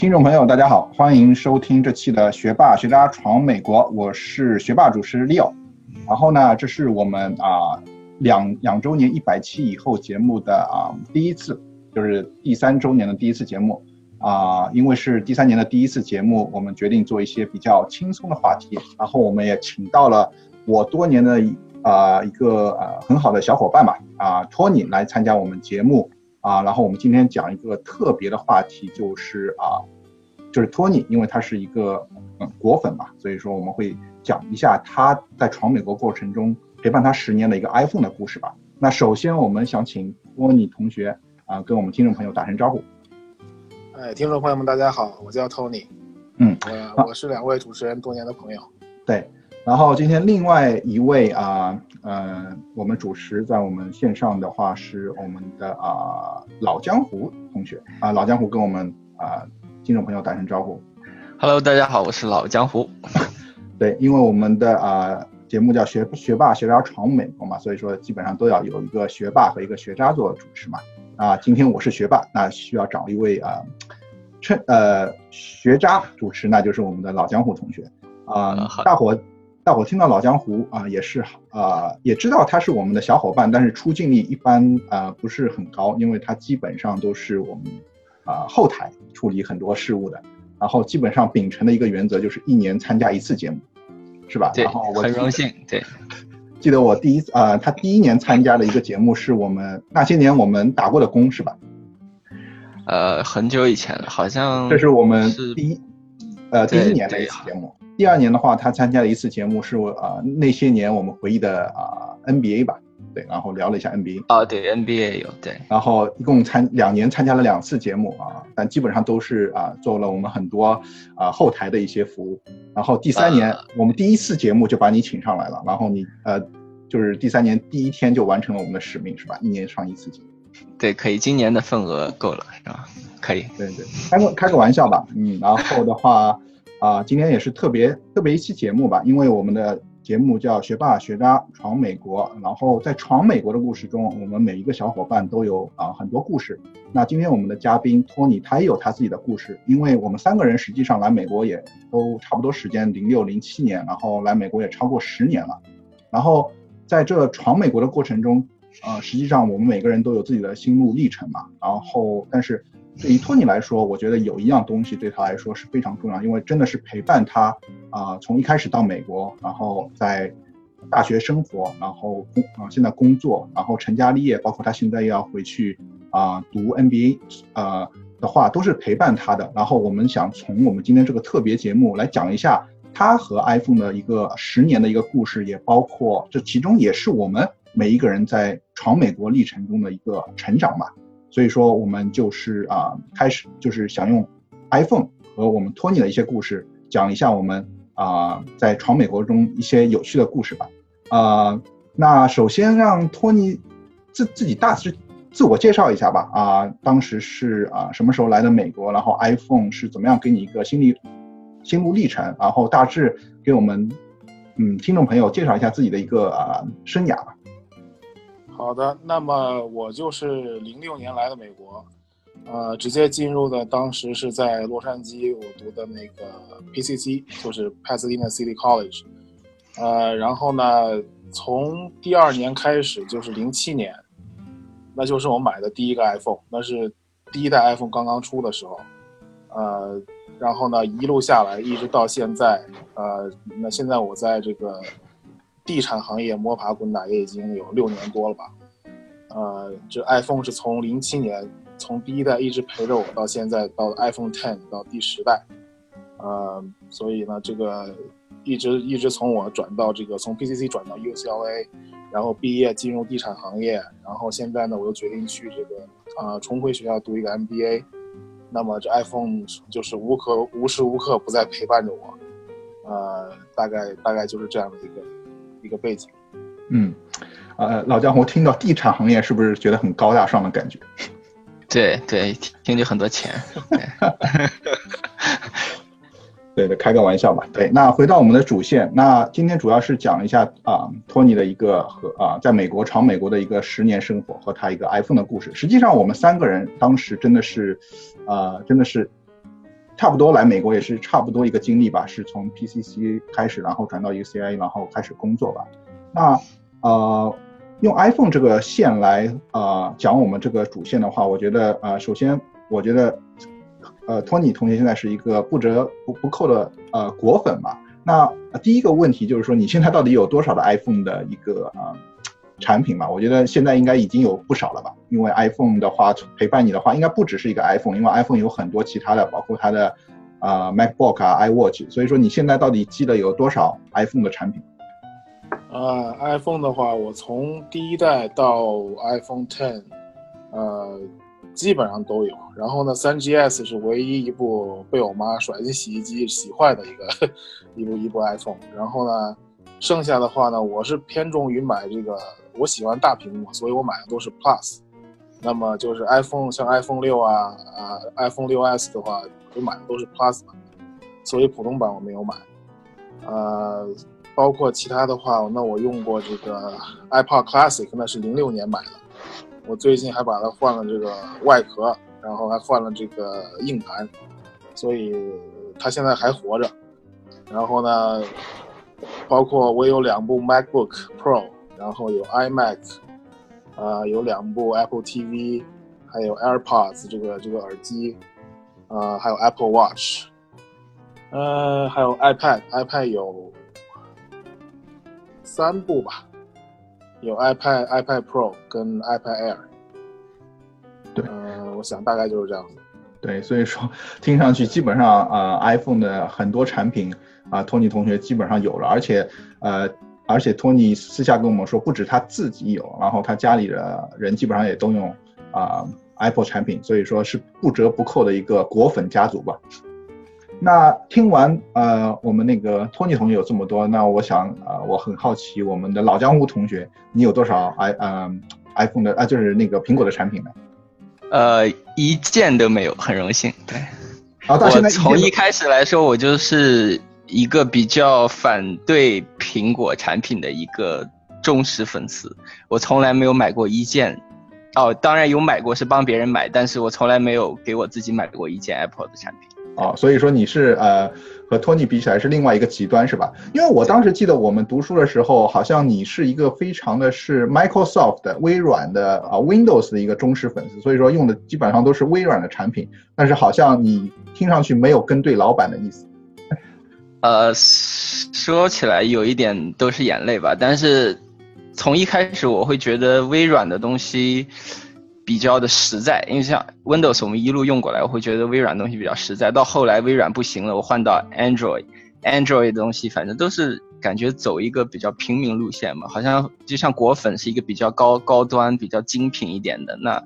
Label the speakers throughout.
Speaker 1: 听众朋友，大家好，欢迎收听这期的《学霸学渣闯美国》，我是学霸主持 Leo。然后呢，这是我们啊两两周年一百期以后节目的啊第一次，就是第三周年的第一次节目啊。因为是第三年的第一次节目，我们决定做一些比较轻松的话题。然后我们也请到了我多年的啊一个啊很好的小伙伴吧啊托尼来参加我们节目。啊，然后我们今天讲一个特别的话题，就是啊，就是托尼，因为他是一个嗯果粉嘛，所以说我们会讲一下他在闯美国过程中陪伴他十年的一个 iPhone 的故事吧。那首先我们想请托尼同学啊，跟我们听众朋友打声招呼。
Speaker 2: 哎，听众朋友们，大家好，我叫托尼。
Speaker 1: 嗯，
Speaker 2: 我我是两位主持人多年的朋友。
Speaker 1: 对。然后今天另外一位啊，呃，我们主持在我们线上的话是我们的啊老江湖同学啊，老江湖跟我们啊听众朋友打声招呼。
Speaker 3: Hello，大家好，我是老江湖。
Speaker 1: 对，因为我们的啊节目叫学学霸学渣闯美国嘛，所以说基本上都要有一个学霸和一个学渣做主持嘛。啊，今天我是学霸，那需要找一位啊，趁呃学渣主持，那就是我们的老江湖同学啊，大伙。大伙听到老江湖啊，也是啊，也知道他是我们的小伙伴，但是出镜率一般啊不是很高，因为他基本上都是我们啊后台处理很多事务的，然后基本上秉承的一个原则就是一年参加一次节目，是吧？
Speaker 3: 对，
Speaker 1: 我
Speaker 3: 很荣幸。对，
Speaker 1: 记得我第一次啊，他第一年参加的一个节目是我们那些年我们打过的工，是吧？
Speaker 3: 呃，很久以前了，好像
Speaker 1: 这是我们第一呃第一年的一次节目。第二年的话，他参加了一次节目，是我啊那些年我们回忆的啊 NBA 吧，对，然后聊了一下 NBA。
Speaker 3: 啊，对，NBA 有对。
Speaker 1: 然后一共参两年参加了两次节目啊，但基本上都是啊做了我们很多啊后台的一些服务。然后第三年我们第一次节目就把你请上来了，然后你呃就是第三年第一天就完成了我们的使命，是吧？一年上一次节目。
Speaker 3: 对，可以，今年的份额够了，是吧？可以。
Speaker 1: 对对，开个开个玩笑吧，嗯，然后的话。啊，今天也是特别特别一期节目吧，因为我们的节目叫《学霸学渣闯美国》，然后在闯美国的故事中，我们每一个小伙伴都有啊很多故事。那今天我们的嘉宾托尼，他也有他自己的故事，因为我们三个人实际上来美国也都差不多时间，零六零七年，然后来美国也超过十年了。然后在这闯美国的过程中，呃，实际上我们每个人都有自己的心路历程嘛。然后，但是。对于托尼来说，我觉得有一样东西对他来说是非常重要，因为真的是陪伴他啊，从一开始到美国，然后在大学生活，然后工啊现在工作，然后成家立业，包括他现在要回去啊读 NBA，呃的话都是陪伴他的。然后我们想从我们今天这个特别节目来讲一下他和 iPhone 的一个十年的一个故事，也包括这其中也是我们每一个人在闯美国历程中的一个成长吧。所以说，我们就是啊，开始就是想用 iPhone 和我们托尼的一些故事，讲一下我们啊在闯美国中一些有趣的故事吧。啊，那首先让托尼自自己大致自我介绍一下吧。啊，当时是啊什么时候来的美国？然后 iPhone 是怎么样给你一个心理心路历程？然后大致给我们嗯听众朋友介绍一下自己的一个啊生涯吧。
Speaker 2: 好的，那么我就是零六年来的美国，呃，直接进入的当时是在洛杉矶，我读的那个 PCC，就是 Pasadena City College，呃，然后呢，从第二年开始就是零七年，那就是我买的第一个 iPhone，那是第一代 iPhone 刚刚出的时候，呃，然后呢，一路下来一直到现在，呃，那现在我在这个。地产行业摸爬滚打也已经有六年多了吧，呃，这 iPhone 是从零七年从第一代一直陪着我到现在到 iPhone Ten 到第十代，呃，所以呢，这个一直一直从我转到这个从 PCC 转到 UCLA，然后毕业进入地产行业，然后现在呢，我又决定去这个啊重回学校读一个 MBA，那么这 iPhone 就是无可无时无刻不在陪伴着我，呃，大概大概就是这样的一个。一个背景，
Speaker 1: 嗯，呃，老江湖听到地产行业是不是觉得很高大上的感觉？
Speaker 3: 对对，听就很多钱。
Speaker 1: 对的，开个玩笑吧。对，那回到我们的主线，那今天主要是讲一下啊，托尼的一个和啊，在美国闯美国的一个十年生活和他一个 iPhone 的故事。实际上，我们三个人当时真的是，呃，真的是。差不多来美国也是差不多一个经历吧，是从 PCC 开始，然后转到 UCI，然后开始工作吧。那呃，用 iPhone 这个线来呃讲我们这个主线的话，我觉得呃，首先我觉得呃，托尼同学现在是一个不折不不扣的呃果粉嘛。那第一个问题就是说，你现在到底有多少的 iPhone 的一个呃产品嘛？我觉得现在应该已经有不少了吧，因为 iPhone 的话陪伴你的话，应该不只是一个 iPhone，因为 iPhone 有很多其他的，包括它的啊 MacBook 啊 iWatch，所以说你现在到底记得有多少 iPhone 的产品？
Speaker 2: 呃，iPhone 的话，我从第一代到 iPhone Ten，呃。基本上都有，然后呢，3GS 是唯一一部被我妈甩进洗衣机洗坏的一个 一部一部 iPhone。然后呢，剩下的话呢，我是偏重于买这个，我喜欢大屏幕，所以我买的都是 Plus。那么就是 iPhone，像 iPhone 六啊啊，iPhone 6s 的话，我买的都是 Plus 版，所以普通版我没有买。呃，包括其他的话，那我用过这个 iPod Classic，那是零六年买的。我最近还把它换了这个外壳，然后还换了这个硬盘，所以它现在还活着。然后呢，包括我有两部 MacBook Pro，然后有 iMac，啊，有两部 Apple TV，还有 AirPods 这个这个耳机，啊，还有 Apple Watch，呃，还有 iPad，iPad 有三部吧。有 iPad、iPad Pro 跟 iPad Air，
Speaker 1: 对，
Speaker 2: 嗯，我想大概就是这样子。
Speaker 1: 对，所以说听上去基本上呃 iPhone 的很多产品啊，托尼同学基本上有了，而且呃，而且托尼私下跟我们说，不止他自己有，然后他家里的人基本上也都用啊 Apple 产品，所以说是不折不扣的一个果粉家族吧。那听完呃，我们那个托尼同学有这么多，那我想呃，我很好奇，我们的老江湖同学，你有多少 i 嗯 iPhone 的啊，就是那个苹果的产品呢？
Speaker 3: 呃，一件都没有，很荣幸。对，
Speaker 1: 啊，到现在
Speaker 3: 从一开始来说，我就是一个比较反对苹果产品的一个忠实粉丝，我从来没有买过一件。哦，当然有买过，是帮别人买，但是我从来没有给我自己买过一件 Apple 的产品。
Speaker 1: 哦，所以说你是呃和托尼比起来是另外一个极端是吧？因为我当时记得我们读书的时候，好像你是一个非常的是 Microsoft 的微软的啊 Windows 的一个忠实粉丝，所以说用的基本上都是微软的产品，但是好像你听上去没有跟对老板的意思。
Speaker 3: 呃，说起来有一点都是眼泪吧，但是从一开始我会觉得微软的东西。比较的实在，因为像 Windows 我们一路用过来，我会觉得微软东西比较实在。到后来微软不行了，我换到 Android，Android 的东西反正都是感觉走一个比较平民路线嘛，好像就像果粉是一个比较高高端、比较精品一点的，那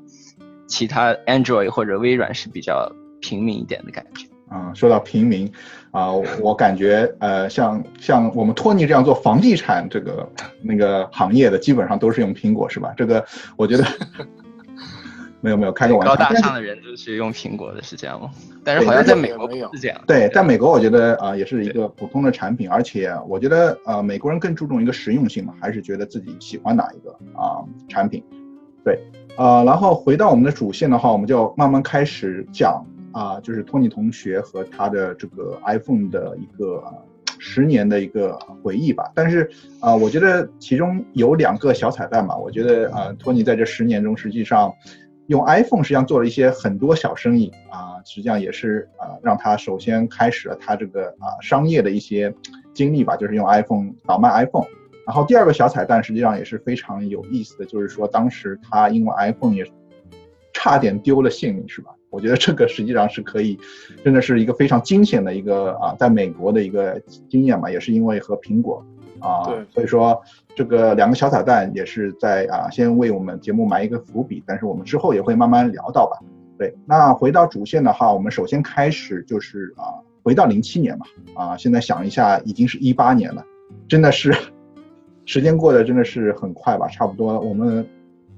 Speaker 3: 其他 Android 或者微软是比较平民一点的感觉。
Speaker 1: 啊，说到平民，啊，我感觉呃，像像我们托尼这样做房地产这个那个行业的，基本上都是用苹果，是吧？这个我觉得。没有没有开个玩
Speaker 3: 笑，高大上的人就是用苹果的，是这样吗？但是好像在美国没有是这样。
Speaker 1: 对，在美国我觉得啊，也是一个普通的产品，而且我觉得呃，美国人更注重一个实用性嘛，还是觉得自己喜欢哪一个啊产品。对，呃，然后回到我们的主线的话，我们就慢慢开始讲啊，就是托尼同学和他的这个 iPhone 的一个十年的一个回忆吧。但是啊，我觉得其中有两个小彩蛋嘛，我觉得啊，托尼在这十年中实际上。用 iPhone 实际上做了一些很多小生意啊，实际上也是啊，让他首先开始了他这个啊商业的一些经历吧，就是用 iPhone 倒卖 iPhone。然后第二个小彩蛋实际上也是非常有意思的，就是说当时他因为 iPhone 也差点丢了性命，是吧？我觉得这个实际上是可以，真的是一个非常惊险的一个啊，在美国的一个经验嘛，也是因为和苹果。啊，
Speaker 2: 对，
Speaker 1: 所以说这个两个小彩蛋也是在啊，先为我们节目埋一个伏笔，但是我们之后也会慢慢聊到吧。对，那回到主线的话，我们首先开始就是啊，回到零七年嘛，啊，现在想一下，已经是一八年了，真的是 时间过得真的是很快吧，差不多我们。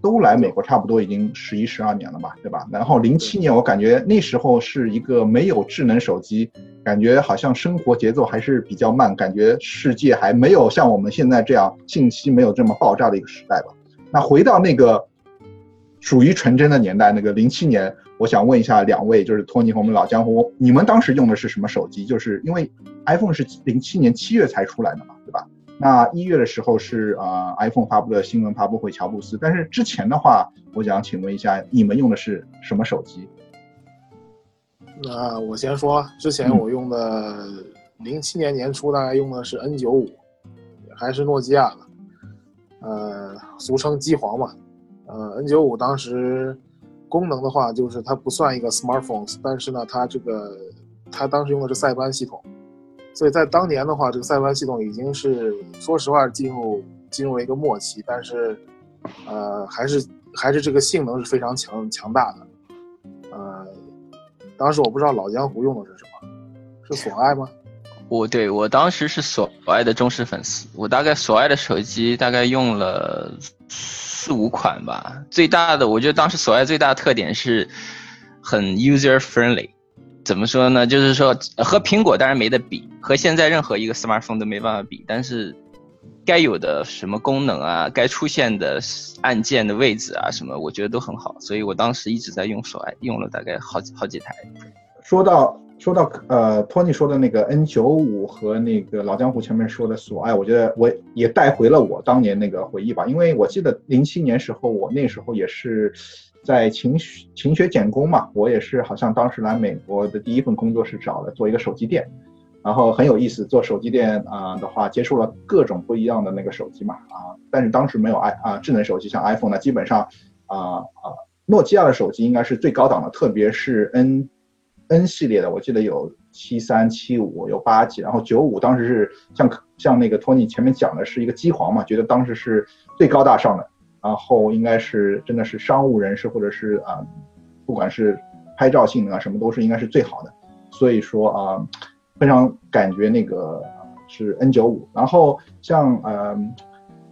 Speaker 1: 都来美国差不多已经十一十二年了吧，对吧？然后零七年我感觉那时候是一个没有智能手机，感觉好像生活节奏还是比较慢，感觉世界还没有像我们现在这样信息没有这么爆炸的一个时代吧。那回到那个属于纯真的年代。那个零七年，我想问一下两位，就是托尼和我们老江湖，你们当时用的是什么手机？就是因为 iPhone 是零七年七月才出来的嘛，对吧？那一月的时候是啊，iPhone 发布的新闻发布会，乔布斯。但是之前的话，我想请问一下，你们用的是什么手机？
Speaker 2: 那我先说，之前我用的零七年年初大概用的是 N 九五，还是诺基亚的，呃，俗称机皇嘛。呃，N 九五当时功能的话，就是它不算一个 smartphone，但是呢，它这个它当时用的是塞班系统。所以在当年的话，这个塞班系统已经是说实话进入进入了一个末期，但是，呃，还是还是这个性能是非常强强大的。呃，当时我不知道老江湖用的是什么，是索爱吗？
Speaker 3: 我对我当时是索爱的忠实粉丝，我大概索爱的手机大概用了四五款吧。最大的，我觉得当时索爱最大的特点是很 user friendly。怎么说呢？就是说和苹果当然没得比，和现在任何一个 smartphone 都没办法比。但是该有的什么功能啊，该出现的按键的位置啊，什么我觉得都很好。所以我当时一直在用手爱，用了大概好几好几台。
Speaker 1: 说到说到呃，托尼说的那个 N 九五和那个老江湖前面说的索爱，我觉得我也带回了我当年那个回忆吧。因为我记得零七年时候，我那时候也是。在勤勤学俭工嘛，我也是好像当时来美国的第一份工作是找了做一个手机店，然后很有意思，做手机店啊的话，接触了各种不一样的那个手机嘛啊，但是当时没有 i 啊智能手机，像 iPhone 呢，基本上啊啊诺基亚的手机应该是最高档的，特别是 N N 系列的，我记得有七三七五有八 G，然后九五当时是像像那个托尼前面讲的是一个机皇嘛，觉得当时是最高大上的。然后应该是真的是商务人士或者是啊，不管是拍照性能啊什么都是应该是最好的，所以说啊，非常感觉那个是 N 九五。然后像呃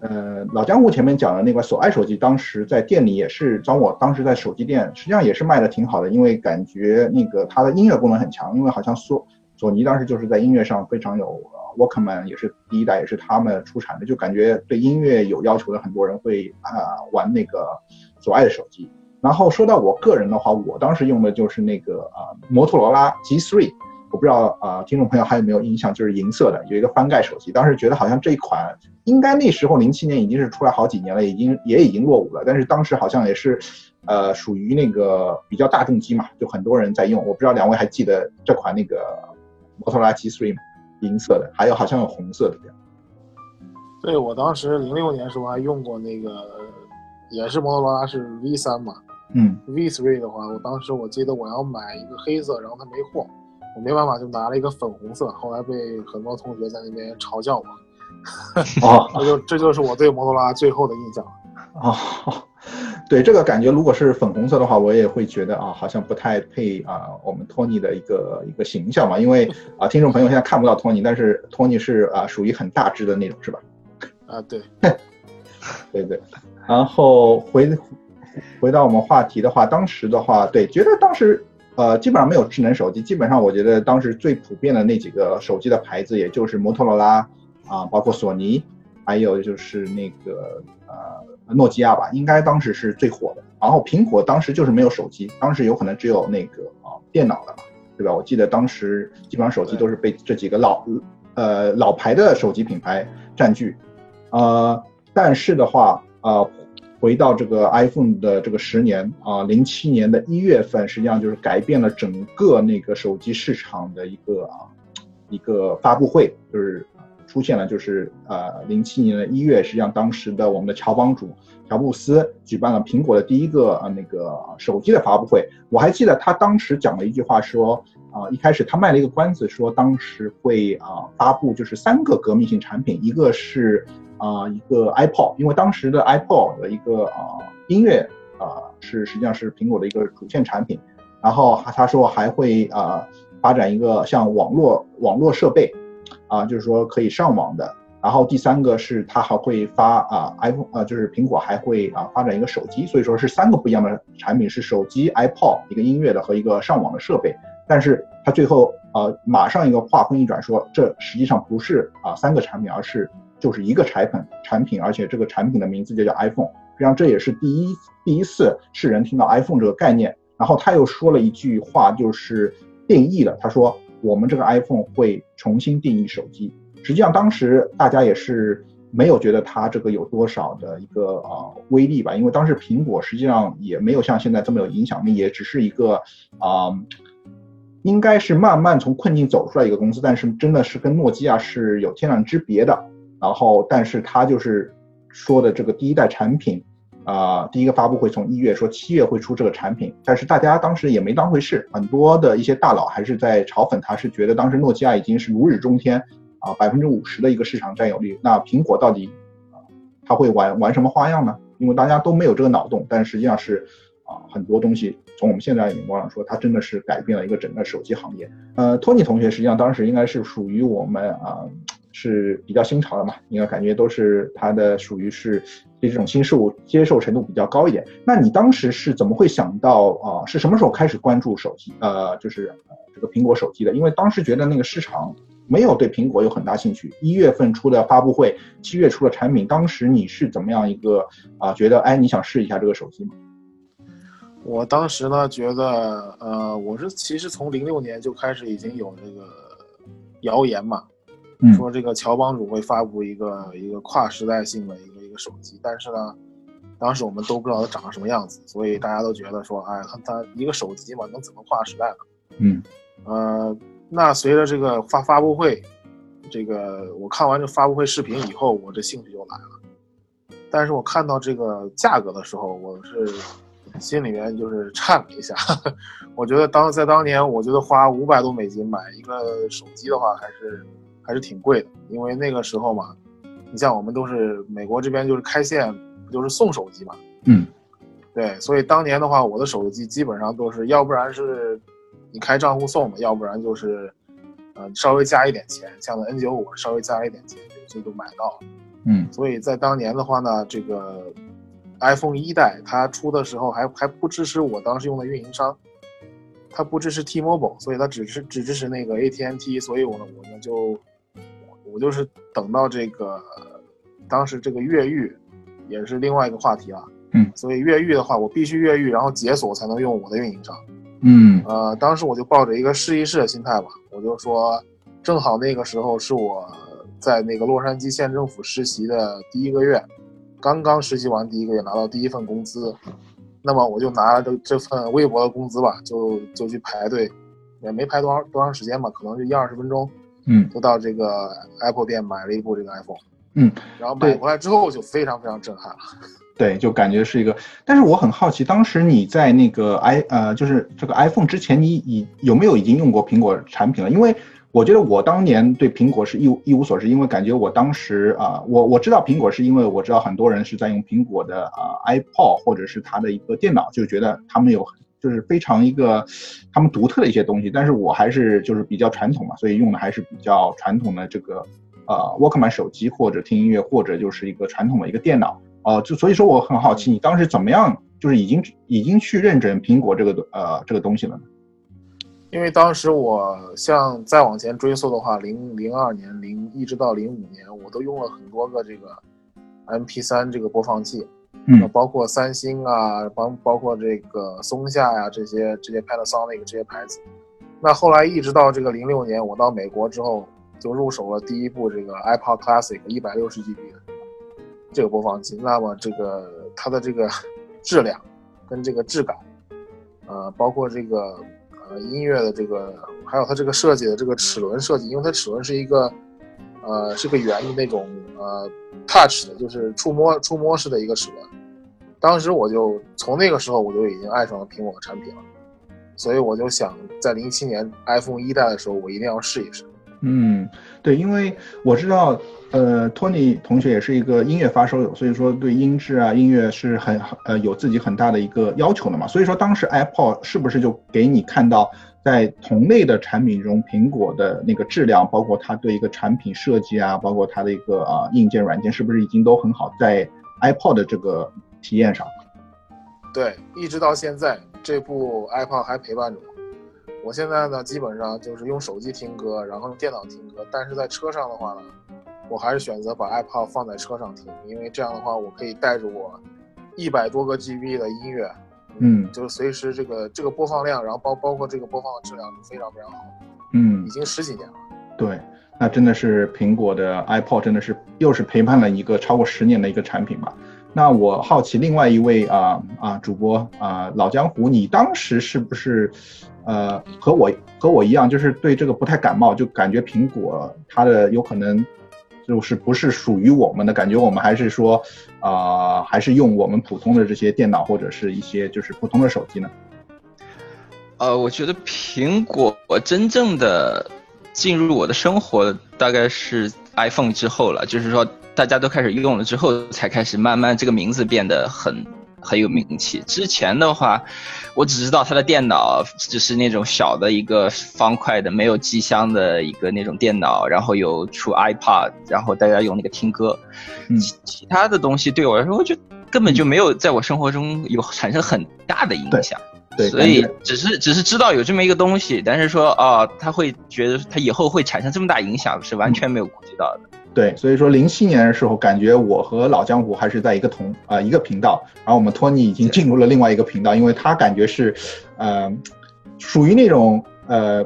Speaker 1: 呃老江湖前面讲的那款索爱手机，当时在店里也是，当我当时在手机店，实际上也是卖的挺好的，因为感觉那个它的音乐功能很强，因为好像索索尼当时就是在音乐上非常有。Walkman 也是第一代，也是他们出产的，就感觉对音乐有要求的很多人会啊玩那个索爱的手机。然后说到我个人的话，我当时用的就是那个啊摩托罗拉 G3，我不知道啊听众朋友还有没有印象，就是银色的，有一个翻盖手机。当时觉得好像这一款应该那时候零七年已经是出来好几年了，已经也已经落伍了，但是当时好像也是呃属于那个比较大众机嘛，就很多人在用。我不知道两位还记得这款那个摩托罗拉 G3 吗？银色的，还有好像有红色的这样。
Speaker 2: 对我当时零六年时候还用过那个，也是摩托罗拉是 V 三嘛，
Speaker 1: 嗯
Speaker 2: ，V three 的话，我当时我记得我要买一个黑色，然后它没货，我没办法就拿了一个粉红色，后来被很多同学在那边嘲笑我。
Speaker 1: 哦，
Speaker 2: 这就这就是我对摩托罗拉最后的印象。
Speaker 1: 哦。对这个感觉，如果是粉红色的话，我也会觉得啊，好像不太配啊，我们托尼的一个一个形象嘛。因为 啊，听众朋友现在看不到托尼，但是托尼是啊，属于很大只的那种，是吧？
Speaker 2: 啊，对，
Speaker 1: 对对。然后回回到我们话题的话，当时的话，对，觉得当时呃，基本上没有智能手机，基本上我觉得当时最普遍的那几个手机的牌子，也就是摩托罗拉啊，包括索尼，还有就是那个呃。诺基亚吧，应该当时是最火的。然后苹果当时就是没有手机，当时有可能只有那个啊电脑了嘛，对吧？我记得当时基本上手机都是被这几个老呃老牌的手机品牌占据。呃，但是的话，呃，回到这个 iPhone 的这个十年啊，零七年的一月份，实际上就是改变了整个那个手机市场的一个啊一个发布会，就是。出现了，就是呃，零七年的一月，实际上当时的我们的乔帮主乔布斯举办了苹果的第一个啊那个手机的发布会。我还记得他当时讲了一句话，说啊，一开始他卖了一个关子，说当时会啊发布就是三个革命性产品，一个是啊一个 iPod，因为当时的 iPod 的一个啊音乐啊是实际上是苹果的一个主线产品，然后他说还会啊发展一个像网络网络设备。啊，就是说可以上网的。然后第三个是它还会发啊，iPhone 啊，就是苹果还会啊发展一个手机，所以说是三个不一样的产品，是手机、iPod 一个音乐的和一个上网的设备。但是他最后呃马上一个话锋一转，说这实际上不是啊三个产品，而是就是一个产品产品，而且这个产品的名字就叫 iPhone。实际上这也是第一第一次世人听到 iPhone 这个概念。然后他又说了一句话，就是定义了，他说我们这个 iPhone 会重新定义手机。实际上当时大家也是没有觉得它这个有多少的一个呃威力吧，因为当时苹果实际上也没有像现在这么有影响力，也只是一个啊。应该是慢慢从困境走出来一个公司，但是真的是跟诺基亚是有天壤之别的。然后，但是他就是说的这个第一代产品，啊，第一个发布会从一月说七月会出这个产品，但是大家当时也没当回事，很多的一些大佬还是在嘲讽他，是觉得当时诺基亚已经是如日中天，啊，百分之五十的一个市场占有率。那苹果到底啊，他会玩玩什么花样呢？因为大家都没有这个脑洞，但实际上是。啊，很多东西从我们现在眼光上说，它真的是改变了一个整个手机行业。呃，托尼同学实际上当时应该是属于我们啊，是比较新潮的嘛，应该感觉都是它的属于是对这种新事物接受程度比较高一点。那你当时是怎么会想到啊？是什么时候开始关注手机？呃，就是这个苹果手机的？因为当时觉得那个市场没有对苹果有很大兴趣。一月份出的发布会，七月出了产品，当时你是怎么样一个啊？觉得哎，你想试一下这个手机吗？
Speaker 2: 我当时呢，觉得，呃，我是其实从零六年就开始已经有这个谣言嘛，说这个乔帮主会发布一个一个跨时代性的一个一个手机，但是呢，当时我们都不知道它长什么样子，所以大家都觉得说，哎，它它一个手机嘛，能怎么跨时代呢？
Speaker 1: 嗯，
Speaker 2: 呃，那随着这个发发布会，这个我看完这发布会视频以后，我这兴趣就来了，但是我看到这个价格的时候，我是。心里面就是颤了一下，我觉得当在当年，我觉得花五百多美金买一个手机的话，还是还是挺贵的，因为那个时候嘛，你像我们都是美国这边就是开线，不就是送手机嘛，
Speaker 1: 嗯，
Speaker 2: 对，所以当年的话，我的手机基本上都是要不然是你开账户送的，要不然就是，呃，稍微加一点钱，像那 N 九五稍微加一点钱就就买到了，
Speaker 1: 嗯，
Speaker 2: 所以在当年的话呢，这个。iPhone 一代它出的时候还还不支持我当时用的运营商，它不支持 T-Mobile，所以它只是只支持那个 AT&T，所以我呢我呢就我就是等到这个当时这个越狱也是另外一个话题了，
Speaker 1: 嗯，
Speaker 2: 所以越狱的话我必须越狱然后解锁才能用我的运营商，
Speaker 1: 嗯，
Speaker 2: 呃，当时我就抱着一个试一试的心态吧，我就说正好那个时候是我在那个洛杉矶县政府实习的第一个月。刚刚实习完第一个月拿到第一份工资，那么我就拿着这这份微薄的工资吧，就就去排队，也没排多长多长时间吧，可能就一二十分钟，
Speaker 1: 嗯，
Speaker 2: 就到这个 Apple 店买了一部这个 iPhone，
Speaker 1: 嗯，
Speaker 2: 然后买回来之后就非常非常震撼了，
Speaker 1: 对，就感觉是一个，但是我很好奇，当时你在那个 i 呃就是这个 iPhone 之前，你已有没有已经用过苹果产品了？因为我觉得我当年对苹果是一无一无所知，因为感觉我当时啊，我我知道苹果是因为我知道很多人是在用苹果的啊 iPod 或者是它的一个电脑，就觉得他们有就是非常一个他们独特的一些东西。但是我还是就是比较传统嘛，所以用的还是比较传统的这个呃 Walkman 手机或者听音乐或者就是一个传统的一个电脑哦，就所以说我很好奇你当时怎么样就是已经已经去认准苹果这个呃这个东西了？
Speaker 2: 因为当时我像再往前追溯的话，零零二年零一直到零五年，我都用了很多个这个 M P 三这个播放器，
Speaker 1: 嗯，
Speaker 2: 包括三星啊，包包括这个松下呀这些这些 Panasonic 这些牌子。那后来一直到这个零六年，我到美国之后，就入手了第一部这个 iPod Classic 一百六十 G B 的这个播放器。那么这个它的这个质量跟这个质感，呃，包括这个。呃，音乐的这个，还有它这个设计的这个齿轮设计，因为它齿轮是一个，呃，是个圆的那种，呃，touch 的，就是触摸触摸式的一个齿轮。当时我就从那个时候我就已经爱上了苹果的产品了，所以我就想在零七年 iPhone 一代的时候，我一定要试一试。
Speaker 1: 嗯，对，因为我知道，呃，托尼同学也是一个音乐发烧友，所以说对音质啊、音乐是很呃有自己很大的一个要求的嘛。所以说当时 Apple 是不是就给你看到在同类的产品中，苹果的那个质量，包括它对一个产品设计啊，包括它的一个啊硬件软件，是不是已经都很好，在 iPod 的这个体验上？
Speaker 2: 对，一直到现在，这部 iPod 还陪伴着我。我现在呢，基本上就是用手机听歌，然后用电脑听歌。但是在车上的话呢，我还是选择把 iPod 放在车上听，因为这样的话，我可以带着我一百多个 GB 的音乐，
Speaker 1: 嗯
Speaker 2: 就是随时这个这个播放量，然后包包括这个播放的质量是非常非常好，
Speaker 1: 嗯
Speaker 2: 已，经十几年了。
Speaker 1: 对，那真的是苹果的 iPod 真的是又是陪伴了一个超过十年的一个产品吧。那我好奇，另外一位啊啊主播啊老江湖，你当时是不是呃和我和我一样，就是对这个不太感冒，就感觉苹果它的有可能就是不是属于我们的感觉，我们还是说啊、还是用我们普通的这些电脑或者是一些就是普通的手机呢？
Speaker 3: 呃，我觉得苹果真正的进入我的生活大概是 iPhone 之后了，就是说大家都开始用了之后，才开始慢慢这个名字变得很很有名气。之前的话，我只知道他的电脑就是那种小的一个方块的、没有机箱的一个那种电脑，然后有出 iPod，然后大家用那个听歌。
Speaker 1: 嗯
Speaker 3: 其其他的东西对我来说，我觉得根本就没有在我生活中有产生很大的影响。
Speaker 1: 对，
Speaker 3: 所以只是只是知道有这么一个东西，但是说啊，他会觉得他以后会产生这么大影响，是完全没有估计到的。
Speaker 1: 对，所以说零七年的时候，感觉我和老江湖还是在一个同啊、一个频道，然后我们托尼已经进入了另外一个频道，因为他感觉是，呃，属于那种呃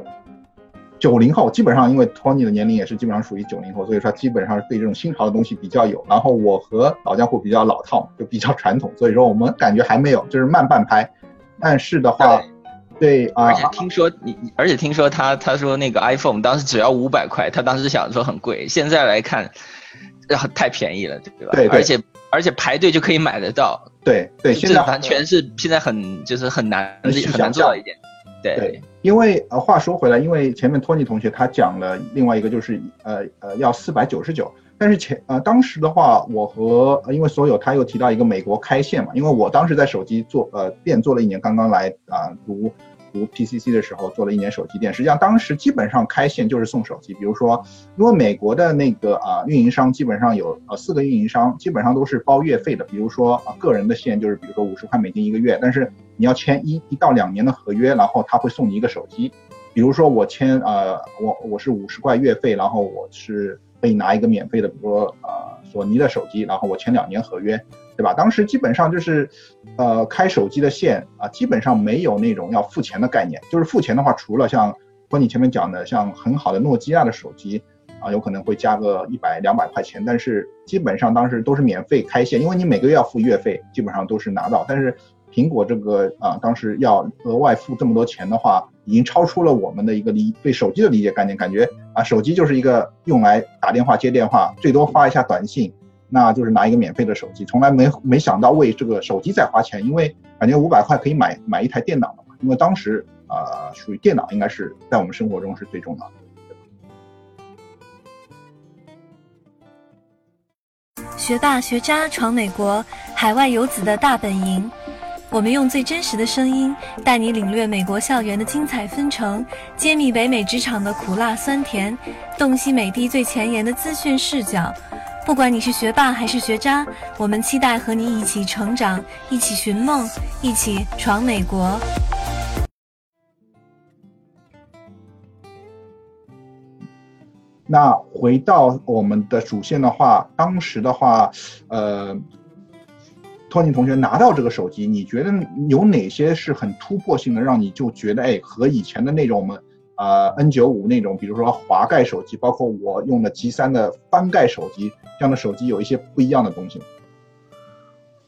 Speaker 1: 九零后，基本上因为托尼的年龄也是基本上属于九零后，所以说基本上对这种新潮的东西比较有。然后我和老江湖比较老套，就比较传统，所以说我们感觉还没有，就是慢半拍。但是的话，对啊，
Speaker 3: 而且听说你，你而且听说他他说那个 iPhone 当时只要五百块，他当时想说很贵，现在来看，然后太便宜了，对吧？
Speaker 1: 对对
Speaker 3: 而且而且排队就可以买得到，
Speaker 1: 对对，
Speaker 3: 这
Speaker 1: 现在
Speaker 3: 完全是现在很就是很难
Speaker 1: 很难
Speaker 3: 很难做到一点。对
Speaker 1: 对，因为呃，话说回来，因为前面托尼同学他讲了另外一个就是呃呃要四百九十九，但是前呃当时的话，我和、呃因为所有他又提到一个美国开线嘛，因为我当时在手机做呃店做了一年，刚刚来啊、读读 PCC 的时候做了一年手机店，实际上当时基本上开线就是送手机，比如说因为美国的那个啊、运营商基本上有呃四个运营商，基本上都是包月费的，比如说啊、个人的线就是比如说五十块美金一个月，但是你要签一一到两年的合约，然后他会送你一个手机。比如说我签呃我我是五十块月费，然后我是可以拿一个免费的，比如说呃索尼的手机，然后我签两年合约，对吧？当时基本上就是呃开手机的线啊、基本上没有那种要付钱的概念，就是付钱的话，除了像和你前面讲的像很好的诺基亚的手机啊、有可能会加个一百两百块钱，但是基本上当时都是免费开线，因为你每个月要付月费，基本上都是拿到，但是苹果这个啊、当时要额外付这么多钱的话，已经超出了我们的一个理对手机的理解概念，感觉啊手机就是一个用来打电话接电话，最多发一下短信，那就是拿一个免费的手机，从来没没想到为这个手机再花钱，因为感觉五百块可以买买一台电脑了嘛，因为当时啊、属于电脑应该是在我们生活中是最重要的。
Speaker 4: 学霸学渣闯美国，海外游子的大本营。我们用最真实的声音，带你领略美国校园的精彩纷呈，揭秘北美职场的苦辣酸甜，洞悉美的最前沿的资讯视角。不管你是学霸还是学渣，我们期待和你一起成长，一起寻梦，一起闯美国。
Speaker 1: 那回到我们的主线的话，当时的话，呃，托尼同学拿到这个手机，你觉得有哪些是很突破性的，让你就觉得哎，和以前的那种我们呃 N 九五那种，比如说滑盖手机，包括我用的 G 三的翻盖手机这样的手机有一些不一样的东西？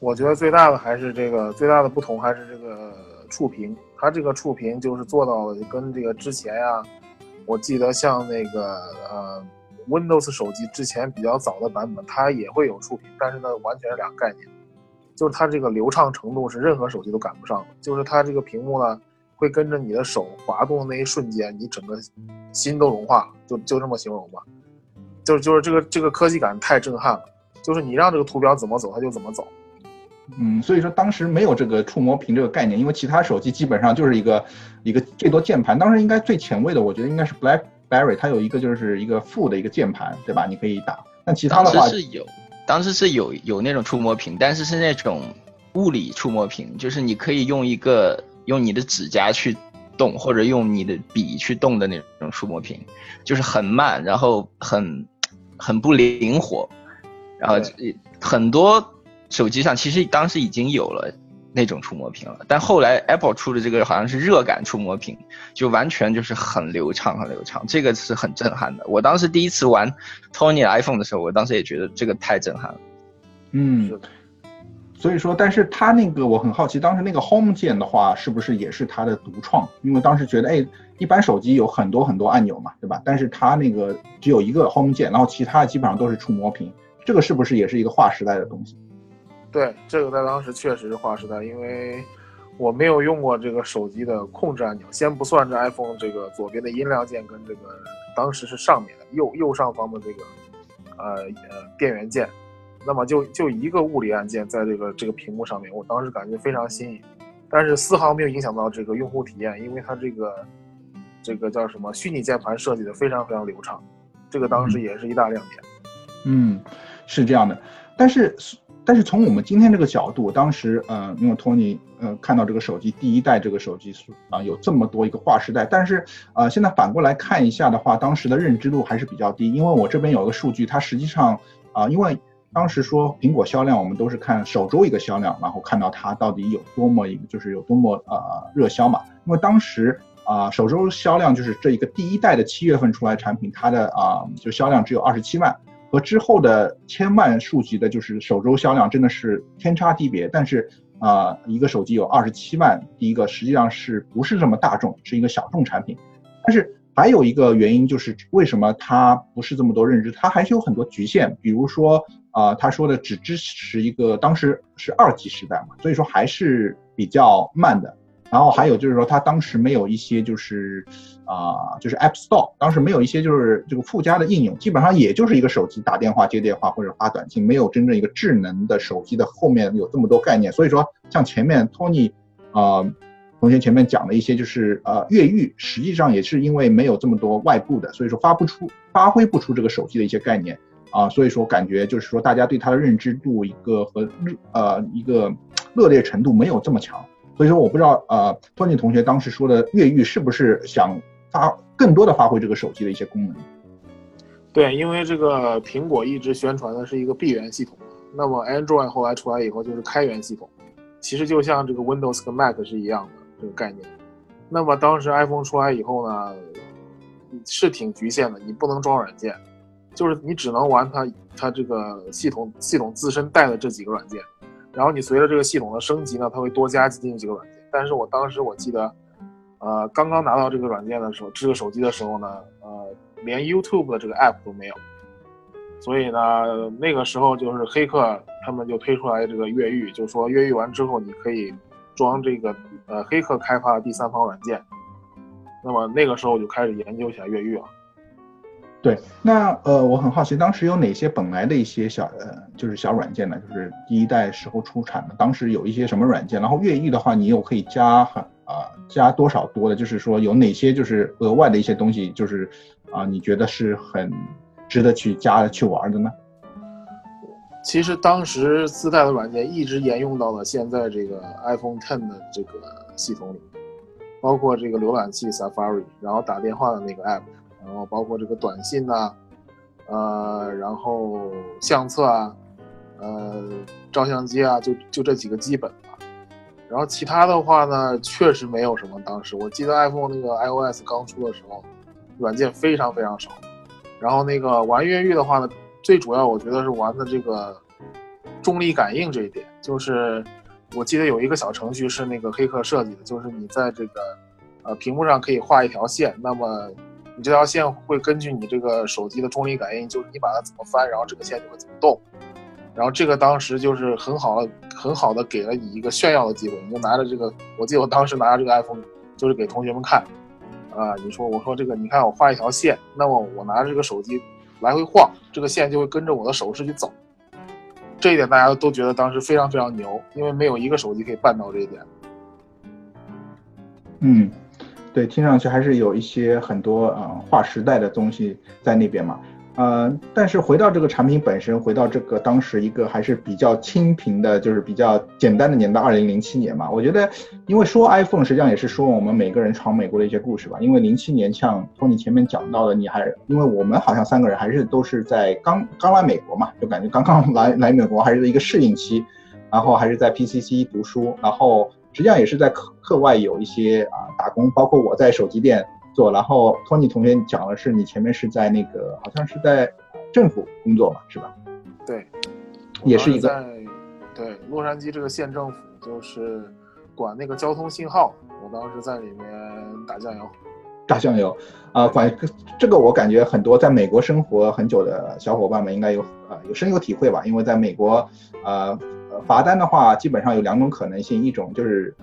Speaker 2: 我觉得最大的还是这个最大的不同还是这个触屏，它这个触屏就是做到了跟这个之前呀、我记得像那个呃 Windows 手机之前比较早的版本，它也会有触屏，但是呢完全是两个概念，就是它这个流畅程度是任何手机都赶不上的，就是它这个屏幕呢会跟着你的手滑动的那一瞬间，你整个心都融化了，就就这么形容吧，就是就是这个这个科技感太震撼了，就是你让这个图标怎么走它就怎么走。
Speaker 1: 嗯，所以说当时没有这个触摸屏这个概念，因为其他手机基本上就是一个一个最多键盘。当时应该最前卫的，我觉得应该是 BlackBerry，它有一个就是一个副的一个键盘，对吧？你可以打。但其他的话，
Speaker 3: 是有，当时是有有那种触摸屏，但是是那种物理触摸屏，就是你可以用一个用你的指甲去动，或者用你的笔去动的那种触摸屏，就是很慢，然后很很不灵活，然后
Speaker 2: 对。
Speaker 3: 很多手机上其实当时已经有了那种触摸屏了，但后来 Apple 出的这个好像是热感触摸屏，就完全就是很流畅，很流畅，这个是很震撼的。我当时第一次玩 Tony iPhone 的时候，我当时也觉得这个太震撼了。
Speaker 1: 嗯，所以说，但是他那个我很好奇，当时那个 Home 键的话，是不是也是他的独创？因为当时觉得，哎，一般手机有很多很多按钮嘛，对吧？但是他那个只有一个 Home 键，然后其他的基本上都是触摸屏，这个是不是也是一个划时代的东西？
Speaker 2: 对，这个在当时确实是划时代，因为我没有用过这个手机的控制按钮，先不算这 iPhone 这个左边的音量键跟这个当时是上面的右右上方的这个呃呃电源键。那么就就一个物理按键在这个这个屏幕上面，我当时感觉非常新颖，但是丝毫没有影响到这个用户体验，因为它这个这个叫什么虚拟键盘设计的非常非常流畅，这个当时也是一大亮点。
Speaker 1: 嗯，是这样的，但是但是从我们今天这个角度，当时呃，因为托尼呃看到这个手机第一代这个手机是啊有这么多一个划时代，但是呃现在反过来看一下的话，当时的认知度还是比较低，因为我这边有个数据，它实际上啊因为。当时说苹果销量，我们都是看首周一个销量，然后看到它到底有多么一个，就是有多么呃热销嘛。因为当时啊首周销量就是这一个第一代的七月份出来产品，它的啊就销量只有二十七万，和之后的千万数级的，就是首周销量真的是天差地别。但是啊一个手机有二十七万，第一个实际上是不是这么大众，是一个小众产品。但是还有一个原因就是为什么它不是这么多认知，它还是有很多局限，比如说。啊，他说的只支持一个，当时是二 G 时代嘛，所以说还是比较慢的。然后还有就是说，他当时没有一些就是啊，就是 App Store，当时没有一些就是这个附加的应用，基本上也就是一个手机打电话、接电话或者发短信，没有真正一个智能的手机的后面有这么多概念。所以说，像前面 Tony 啊同学前面讲的一些就是呃越狱，实际上也是因为没有这么多外部的，所以说发不出、发挥不出这个手机的一些概念。啊，所以说感觉就是说，大家对它的认知度一个和热呃一个热烈程度没有这么强，所以说我不知道呃，托尼同学当时说的越狱是不是想发更多的发挥这个手机的一些功能？
Speaker 2: 对，因为这个苹果一直宣传的是一个闭源系统，那么 Android 后来出来以后就是开源系统，其实就像这个 Windows 跟 Mac 是一样的这个概念。那么当时 iPhone 出来以后呢，是挺局限的，你不能装软件。就是你只能玩它，它这个系统系统自身带的这几个软件，然后你随着这个系统的升级呢，它会多加进几个软件。但是我当时我记得，呃，刚刚拿到这个软件的时候，这个手机的时候呢，呃，连 YouTube 的这个 App 都没有，所以呢，那个时候就是黑客他们就推出来这个越狱，就说越狱完之后你可以装这个呃黑客开发的第三方软件。那么那个时候我就开始研究起来越狱了。
Speaker 1: 对，那呃，我很好奇，当时有哪些本来的一些小呃，就是小软件呢？就是第一代时候出产的，当时有一些什么软件？然后越狱的话，你又可以加很啊，加多少多的？就是说有哪些就是额外的一些东西，就是啊，你觉得是很值得去加去玩的呢？
Speaker 2: 其实当时自带的软件一直沿用到了现在这个 iPhone Ten 的这个系统里，包括这个浏览器 Safari，然后打电话的那个 App。然后包括这个短信呐，呃，然后相册啊，呃，照相机啊，就就这几个基本吧。然后其他的话呢，确实没有什么。当时我记得 iPhone 那个 iOS 刚出的时候，软件非常非常少。然后那个玩越狱的话呢，最主要我觉得是玩的这个重力感应这一点。就是我记得有一个小程序是那个黑客设计的，就是你在这个呃屏幕上可以画一条线，那么。你这条线会根据你这个手机的重力感应，就是你把它怎么翻，然后这个线就会怎么动。然后这个当时就是很好的、很好的给了你一个炫耀的机会。你就拿着这个，我记得我当时拿着这个 iPhone，就是给同学们看。啊，你说我说这个，你看我画一条线，那么我拿着这个手机来回晃，这个线就会跟着我的手势去走。这一点大家都觉得当时非常非常牛，因为没有一个手机可以办到这一点。
Speaker 1: 嗯。对，听上去还是有一些很多呃划时代的东西在那边嘛，呃，但是回到这个产品本身，回到这个当时一个还是比较清贫的，就是比较简单的年代，二零零七年嘛，我觉得，因为说 iPhone 实际上也是说我们每个人闯美国的一些故事吧，因为零七年像托尼前面讲到的，你还因为我们好像三个人还是都是在刚刚来美国嘛，就感觉刚刚来来美国还是一个适应期。然后还是在 PCC 读书，然后实际上也是在课课外有一些啊打工，包括我在手机店做。然后托尼同学讲的是你前面是在那个好像是在政府工作嘛，是吧？
Speaker 2: 对，
Speaker 1: 也是一个
Speaker 2: 在对洛杉矶这个县政府就是管那个交通信号，我当时在里面打酱油。
Speaker 1: 打酱油，啊，管这个我感觉很多在美国生活很久的小伙伴们应该有呃有深有体会吧，因为在美国，呃呃罚单的话基本上有两种可能性，一种就是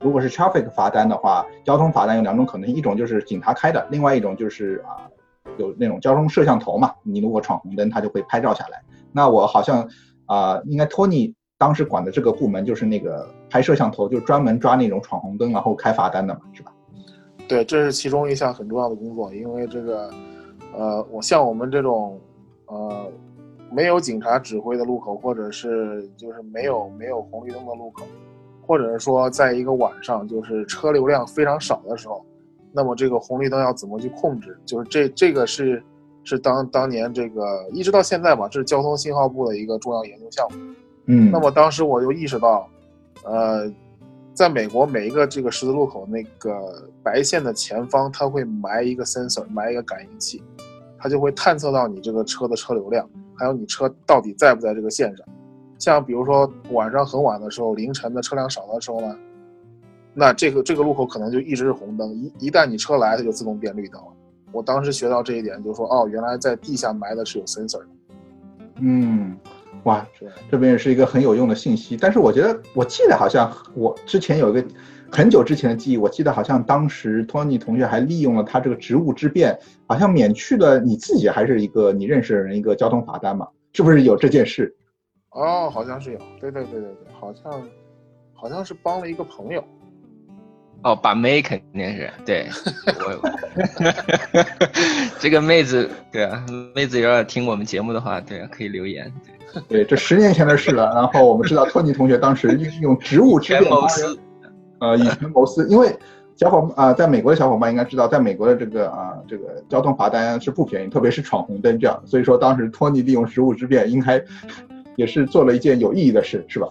Speaker 1: 如果是 traffic 罚单的话，交通罚单有两种可能，一种就是警察开的，另外一种就是啊有那种交通摄像头嘛，你如果闯红灯，它就会拍照下来。那我好像啊应该托尼当时管的这个部门就是那个拍摄像头，就专门抓那种闯红灯然后开罚单的嘛，是吧？
Speaker 2: 对，这是其中一项很重要的工作，因为这个，呃，我像我们这种，呃，没有警察指挥的路口，或者是就是没有没有红绿灯的路口，或者是说在一个晚上就是车流量非常少的时候，那么这个红绿灯要怎么去控制？就是这这个是是当当年这个一直到现在吧，这是交通信号部的一个重要研究项目。
Speaker 1: 嗯，
Speaker 2: 那么当时我就意识到，呃。在美国，每一个这个十字路口那个白线的前方，它会埋一个 sensor，埋一个感应器，它就会探测到你这个车的车流量，还有你车到底在不在这个线上。像比如说晚上很晚的时候，凌晨的车辆少的时候呢，那这个这个路口可能就一直是红灯，一一旦你车来，它就自动变绿灯了。我当时学到这一点，就说哦，原来在地下埋的是有 sensor 的。
Speaker 1: 嗯。哇，这边也是一个很有用的信息。但是我觉得，我记得好像我之前有一个很久之前的记忆，我记得好像当时托尼同学还利用了他这个职务之便，好像免去了你自己还是一个你认识的人一个交通罚单嘛？是不是有这件事？
Speaker 2: 哦，好像是有。对对对对对，好像好像是帮了一个朋友。
Speaker 3: 哦，把妹肯定是对，我 这个妹子对啊，妹子要听我们节目的话，对啊，可以留言。
Speaker 1: 对，这十年前的事了。然后我们知道托尼同学当时运用职务之便，呃，以权谋私。因为小伙啊，在美国的小伙伴应该知道，在美国的这个啊，这个交通罚单是不便宜，特别是闯红灯这样。所以说当时托尼利用职务之便，应该也是做了一件有意义的事，是吧？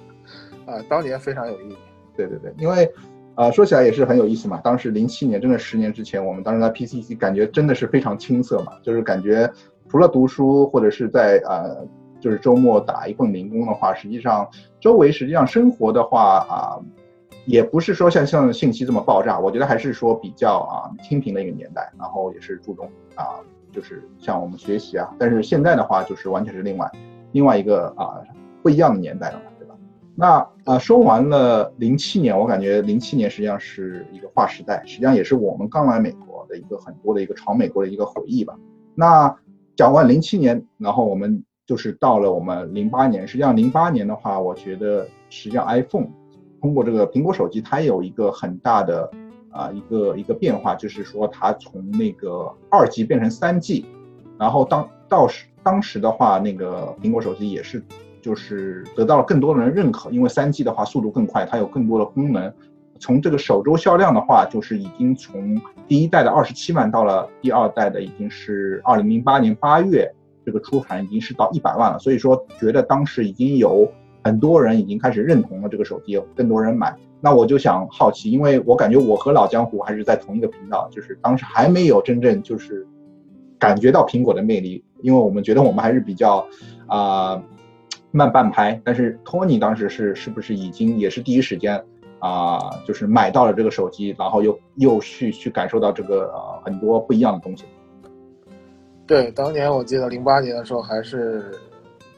Speaker 2: 啊，当年非常有意义。
Speaker 1: 对对对，因为。啊，说起来也是很有意思嘛。当时零七年，真的十年之前，我们当时在 PCC，感觉真的是非常青涩嘛。就是感觉除了读书或者是在呃，就是周末打一份零工的话，实际上周围实际上生活的话啊，也不是说像像信息这么爆炸。我觉得还是说比较啊清贫的一个年代，然后也是注重啊，就是像我们学习啊。但是现在的话，就是完全是另外另外一个啊不一样的年代了嘛。对吧那啊，说完了零七年，我感觉零七年实际上是一个划时代，实际上也是我们刚来美国的一个很多的一个闯美国的一个回忆吧。那讲完零七年，然后我们就是到了我们零八年。实际上零八年的话，我觉得实际上 iPhone 通过这个苹果手机，它有一个很大的啊一个一个变化，就是说它从那个二 G 变成三 G，然后当到时当时的话，那个苹果手机也是。就是得到了更多的人认可，因为三 G 的话速度更快，它有更多的功能。从这个首周销量的话，就是已经从第一代的二十七万到了第二代的已经是二零零八年八月这个出海已经是到一百万了。所以说，觉得当时已经有很多人已经开始认同了这个手机，更多人买。那我就想好奇，因为我感觉我和老江湖还是在同一个频道，就是当时还没有真正就是感觉到苹果的魅力，因为我们觉得我们还是比较啊。慢半拍，但是托尼当时是是不是已经也是第一时间啊，就是买到了这个手机，然后又又去去感受到这个很多不一样的东西。
Speaker 2: 对，当年我记得零八年的时候还是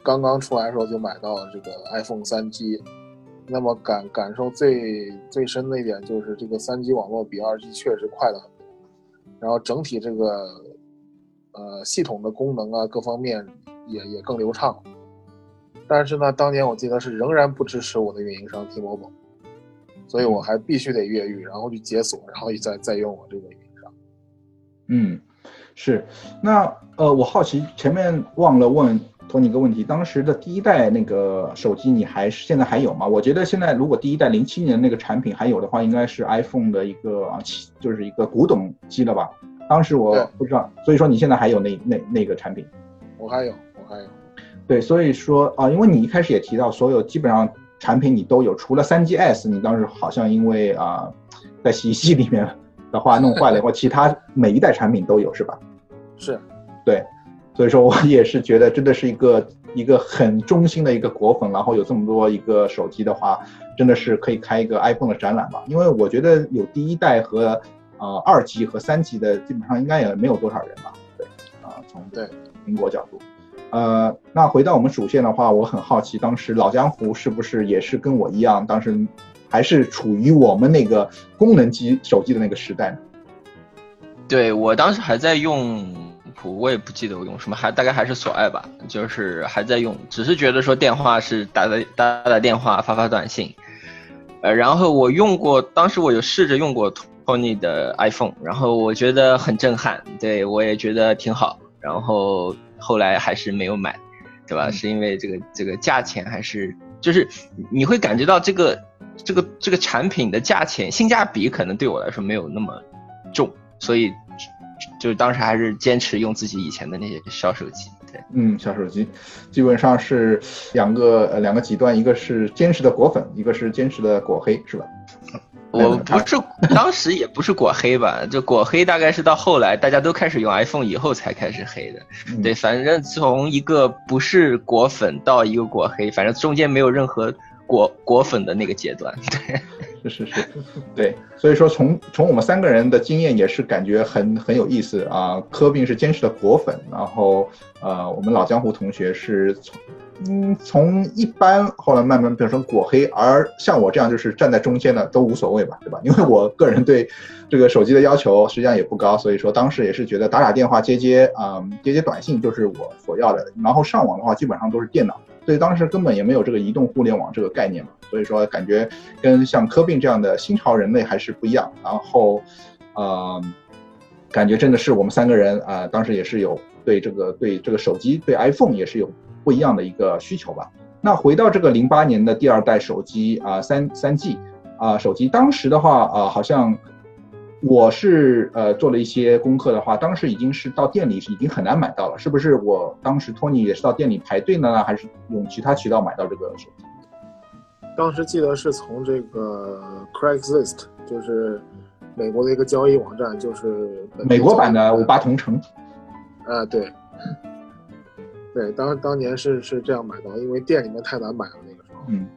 Speaker 2: 刚刚出来的时候就买到了这个 iPhone 三 G，那么感感受最最深的一点就是这个三 G 网络比二 G 确实快了很多，然后整体这个呃系统的功能啊各方面也也更流畅。但是呢，当年我记得是仍然不支持我的运营商 T-Mobile，所以我还必须得越狱，然后去解锁，然后再再用我这个运营商。
Speaker 1: 嗯，是。那呃，我好奇前面忘了问托你一个问题，当时的第一代那个手机你还是现在还有吗？我觉得现在如果第一代零七年那个产品还有的话，应该是 iPhone 的一个啊，就是一个古董机了吧？当时我不知道，所以说你现在还有那那那个产品？
Speaker 2: 我还有，我还有。
Speaker 1: 对，所以说啊，因为你一开始也提到，所有基本上产品你都有，除了三 GS，你当时好像因为啊，在洗衣机里面的话弄坏了，或其他每一代产品都有，是吧？
Speaker 2: 是，
Speaker 1: 对，所以说我也是觉得真的是一个 一个很忠心的一个果粉，然后有这么多一个手机的话，真的是可以开一个 iPhone 的展览吧？因为我觉得有第一代和呃二级和三级的，基本上应该也没有多少人吧？对，啊，从
Speaker 2: 对
Speaker 1: 苹果角度。呃，那回到我们主线的话，我很好奇，当时老江湖是不是也是跟我一样，当时还是处于我们那个功能机手机的那个时代呢？
Speaker 3: 对我当时还在用普，我也不记得我用什么，还大概还是索爱吧，就是还在用，只是觉得说电话是打打打打电话，发发短信。呃，然后我用过，当时我有试着用过 Tony 的 iPhone，然后我觉得很震撼，对我也觉得挺好，然后。后来还是没有买，对吧？是因为这个这个价钱还是就是你会感觉到这个这个这个产品的价钱性价比可能对我来说没有那么重，所以就当时还是坚持用自己以前的那些小手机。对，
Speaker 1: 嗯，小手机基本上是两个呃两个极端，一个是坚持的果粉，一个是坚持的果黑，是吧？
Speaker 3: 我不是当时也不是果黑吧，就果黑大概是到后来大家都开始用 iPhone 以后才开始黑的。对，反正从一个不是果粉到一个果黑，反正中间没有任何果果粉的那个阶段。
Speaker 1: 对，是是是，对。所以说从从我们三个人的经验也是感觉很很有意思啊。科宾是坚持的果粉，然后呃我们老江湖同学是从。嗯，从一般后来慢慢变成果黑，而像我这样就是站在中间的都无所谓吧，对吧？因为我个人对 这个手机的要求实际上也不高，所以说当时也是觉得打打电话、接接啊、接接短信就是我所要的。然后上网的话基本上都是电脑，所以当时根本也没有这个移动互联网这个概念嘛，所以说感觉跟像科病这样的新潮人类还是不一样。然后，呃，感觉真的是我们三个人啊，当时也是有对这个对这个手机对 iPhone 也是有。不一样的一个需求吧。那回到这个零八年的第二代手机啊，三三 G 啊手机，当时的话啊，好像我是呃做了一些功课的话，当时已经是到店里已经很难买到了，是不是？我当时托尼也是到店里排队呢，还是用其他渠道买到这个手机？
Speaker 2: 当时记得是从这个 Craigslist，就是美国的一个交易网站，就是
Speaker 1: 美国版的五八同城。
Speaker 2: 呃，对。对，当当年是是这样买到，因为店里面太难买了那个时候。
Speaker 1: 嗯，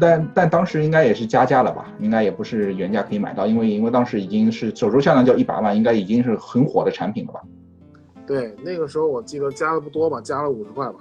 Speaker 1: 但但当时应该也是加价了吧？应该也不是原价可以买到，因为因为当时已经是手中销量就一百万，应该已经是很火的产品了吧？
Speaker 2: 对，那个时候我记得加的不多吧，加了五十块吧。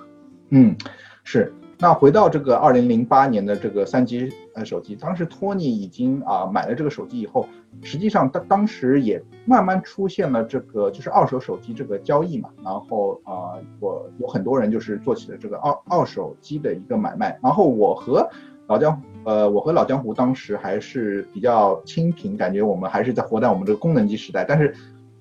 Speaker 1: 嗯，是。那回到这个二零零八年的这个三 G 呃手机，当时托尼已经啊买了这个手机以后，实际上当当时也慢慢出现了这个就是二手手机这个交易嘛，然后啊我有很多人就是做起了这个二二手机的一个买卖，然后我和老江呃我和老江湖当时还是比较清贫，感觉我们还是在活在我们这个功能机时代，但是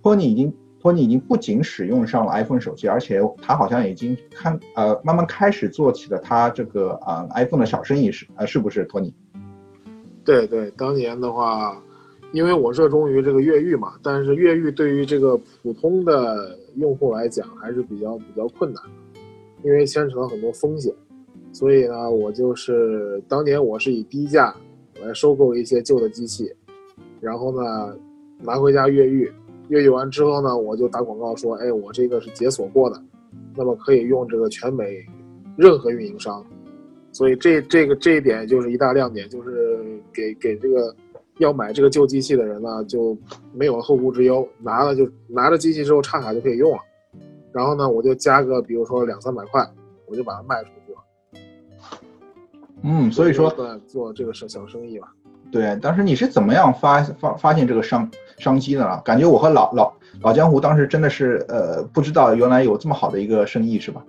Speaker 1: 托尼已经。托尼已经不仅使用上了 iPhone 手机，而且他好像已经看呃慢慢开始做起了他这个啊 iPhone 的小生意是呃是不是托尼？
Speaker 2: 对对，当年的话，因为我热衷于这个越狱嘛，但是越狱对于这个普通的用户来讲还是比较比较困难的，因为牵扯到很多风险，所以呢，我就是当年我是以低价来收购一些旧的机器，然后呢拿回家越狱。越狱完之后呢，我就打广告说，哎，我这个是解锁过的，那么可以用这个全美任何运营商，所以这这个这一点就是一大亮点，就是给给这个要买这个旧机器的人呢，就没有后顾之忧，拿了就拿着机器之后插卡就可以用了，然后呢，我就加个比如说两三百块，我就把它卖出去。
Speaker 1: 嗯，所以说
Speaker 2: 做这个小小生意吧。
Speaker 1: 对，当时你是怎么样发发发现这个商商机的呢？感觉我和老老老江湖当时真的是呃不知道原来有这么好的一个生意是吧？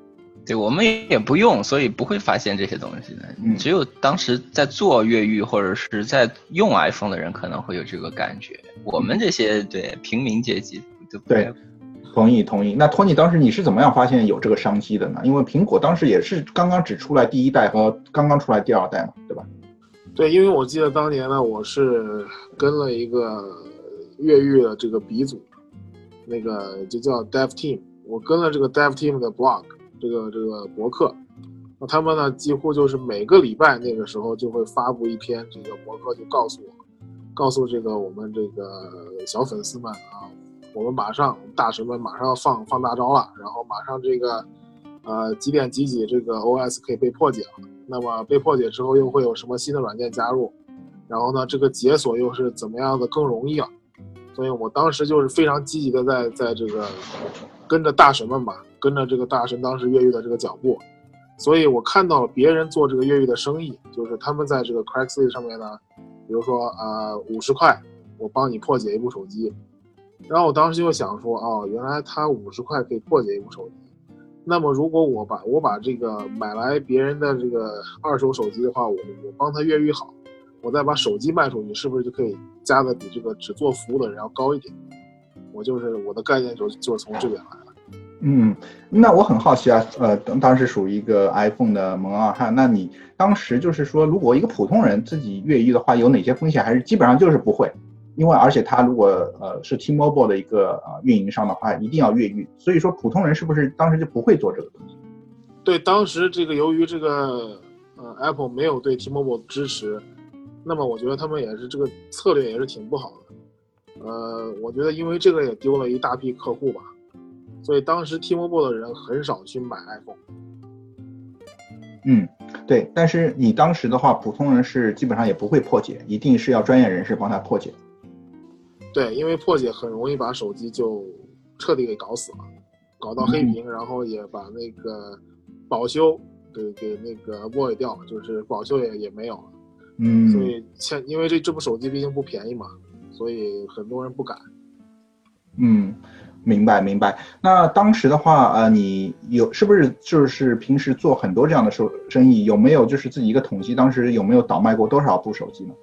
Speaker 3: 对我们也不用，所以不会发现这些东西的。
Speaker 1: 嗯，
Speaker 3: 只有当时在做越狱或者是在用 iPhone 的人可能会有这个感觉。我们这些对平民阶级就
Speaker 1: 对，同意同意。那托尼当时你是怎么样发现有这个商机的呢？因为苹果当时也是刚刚只出来第一代和刚刚出来第二代嘛，对吧？
Speaker 2: 对，因为我记得当年呢，我是跟了一个越狱的这个鼻祖，那个就叫 Dev Team，我跟了这个 Dev Team 的 blog，这个这个博客，那他们呢几乎就是每个礼拜那个时候就会发布一篇这个博客，就告诉我，告诉这个我们这个小粉丝们啊，我们马上大神们马上要放放大招了，然后马上这个呃几点几几这个 OS 可以被破解了，那么被破解之后又会有什么新的软件加入，然后呢这个解锁又是怎么样的更容易啊？所以我当时就是非常积极的在在这个跟着大神们吧，跟着这个大神当时越狱的这个脚步，所以我看到了别人做这个越狱的生意，就是他们在这个 Craigslist 上面呢，比如说呃五十块，我帮你破解一部手机，然后我当时就想说，哦，原来他五十块可以破解一部手机，那么如果我把我把这个买来别人的这个二手手机的话，我我帮他越狱好。我再把手机卖出去，是不是就可以加的比这个只做服务的人要高一点？我就是我的概念就就从这边来了。
Speaker 1: 嗯，那我很好奇啊，呃，当当时属于一个 iPhone 的蒙二汉，那你当时就是说，如果一个普通人自己越狱的话，有哪些风险？还是基本上就是不会？因为而且他如果呃是 T-Mobile 的一个呃运营商的话，一定要越狱。所以说普通人是不是当时就不会做这个东西？
Speaker 2: 对，当时这个由于这个呃 Apple 没有对 T-Mobile 支持。那么我觉得他们也是这个策略也是挺不好的，呃，我觉得因为这个也丢了一大批客户吧，所以当时 T-Mobile 的人很少去买 iPhone。
Speaker 1: 嗯，对，但是你当时的话，普通人是基本上也不会破解，一定是要专业人士帮他破解。
Speaker 2: 对，因为破解很容易把手机就彻底给搞死了，搞到黑屏，然后也把那个保修给给那个 void 掉了，就是保修也也没有了。
Speaker 1: 嗯，
Speaker 2: 所以现因为这这部手机毕竟不便宜嘛，所以很多人不敢。
Speaker 1: 嗯，明白明白。那当时的话，呃，你有是不是就是平时做很多这样的生生意？有没有就是自己一个统计，当时有没有倒卖过多少部手机呢？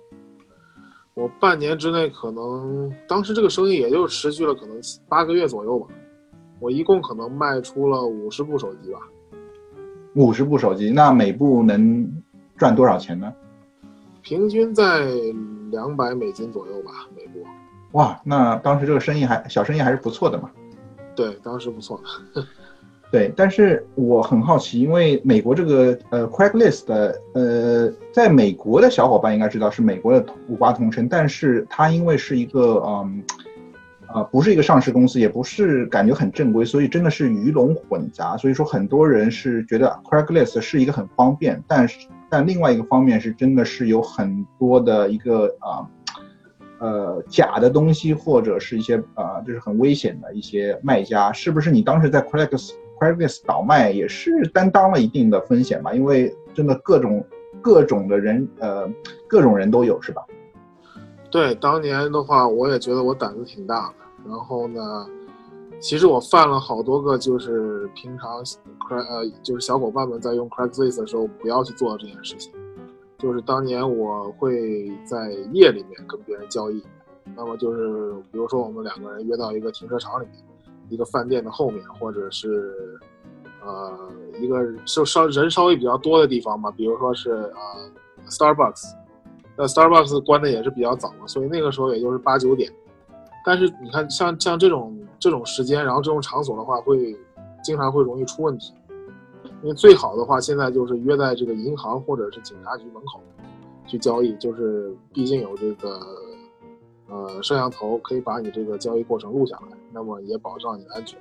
Speaker 2: 我半年之内可能，当时这个生意也就持续了可能八个月左右吧。我一共可能卖出了五十部手机吧。
Speaker 1: 五十部手机，那每部能赚多少钱呢？
Speaker 2: 平均在两百美金左右吧，每部。
Speaker 1: 哇，那当时这个生意还小生意还是不错的嘛。
Speaker 2: 对，当时不错。
Speaker 1: 对，但是我很好奇，因为美国这个呃 c r a i g l i s t 呃，在美国的小伙伴应该知道是美国的五八同城，但是它因为是一个嗯，呃，不是一个上市公司，也不是感觉很正规，所以真的是鱼龙混杂。所以说很多人是觉得 c r a i g l i s t 是一个很方便，但是。但另外一个方面是，真的是有很多的一个啊，呃，假的东西，或者是一些啊，就是很危险的一些卖家，是不是？你当时在 Craigslist Craigslist 倒卖也是担当了一定的风险吧？因为真的各种各种的人，呃，各种人都有，是吧？
Speaker 2: 对，当年的话，我也觉得我胆子挺大的。然后呢？其实我犯了好多个，就是平常 cr 呃，就是小伙伴们在用 Craigslist 的时候不要去做这件事情。就是当年我会在夜里面跟别人交易，那么就是比如说我们两个人约到一个停车场里面，一个饭店的后面，或者是呃一个稍稍人稍微比较多的地方嘛，比如说是呃 Starbucks，那 Starbucks 关的也是比较早嘛，所以那个时候也就是八九点。但是你看，像像这种这种时间，然后这种场所的话，会经常会容易出问题。因为最好的话，现在就是约在这个银行或者是警察局门口去交易，就是毕竟有这个呃摄像头可以把你这个交易过程录下来，那么也保障你的安全。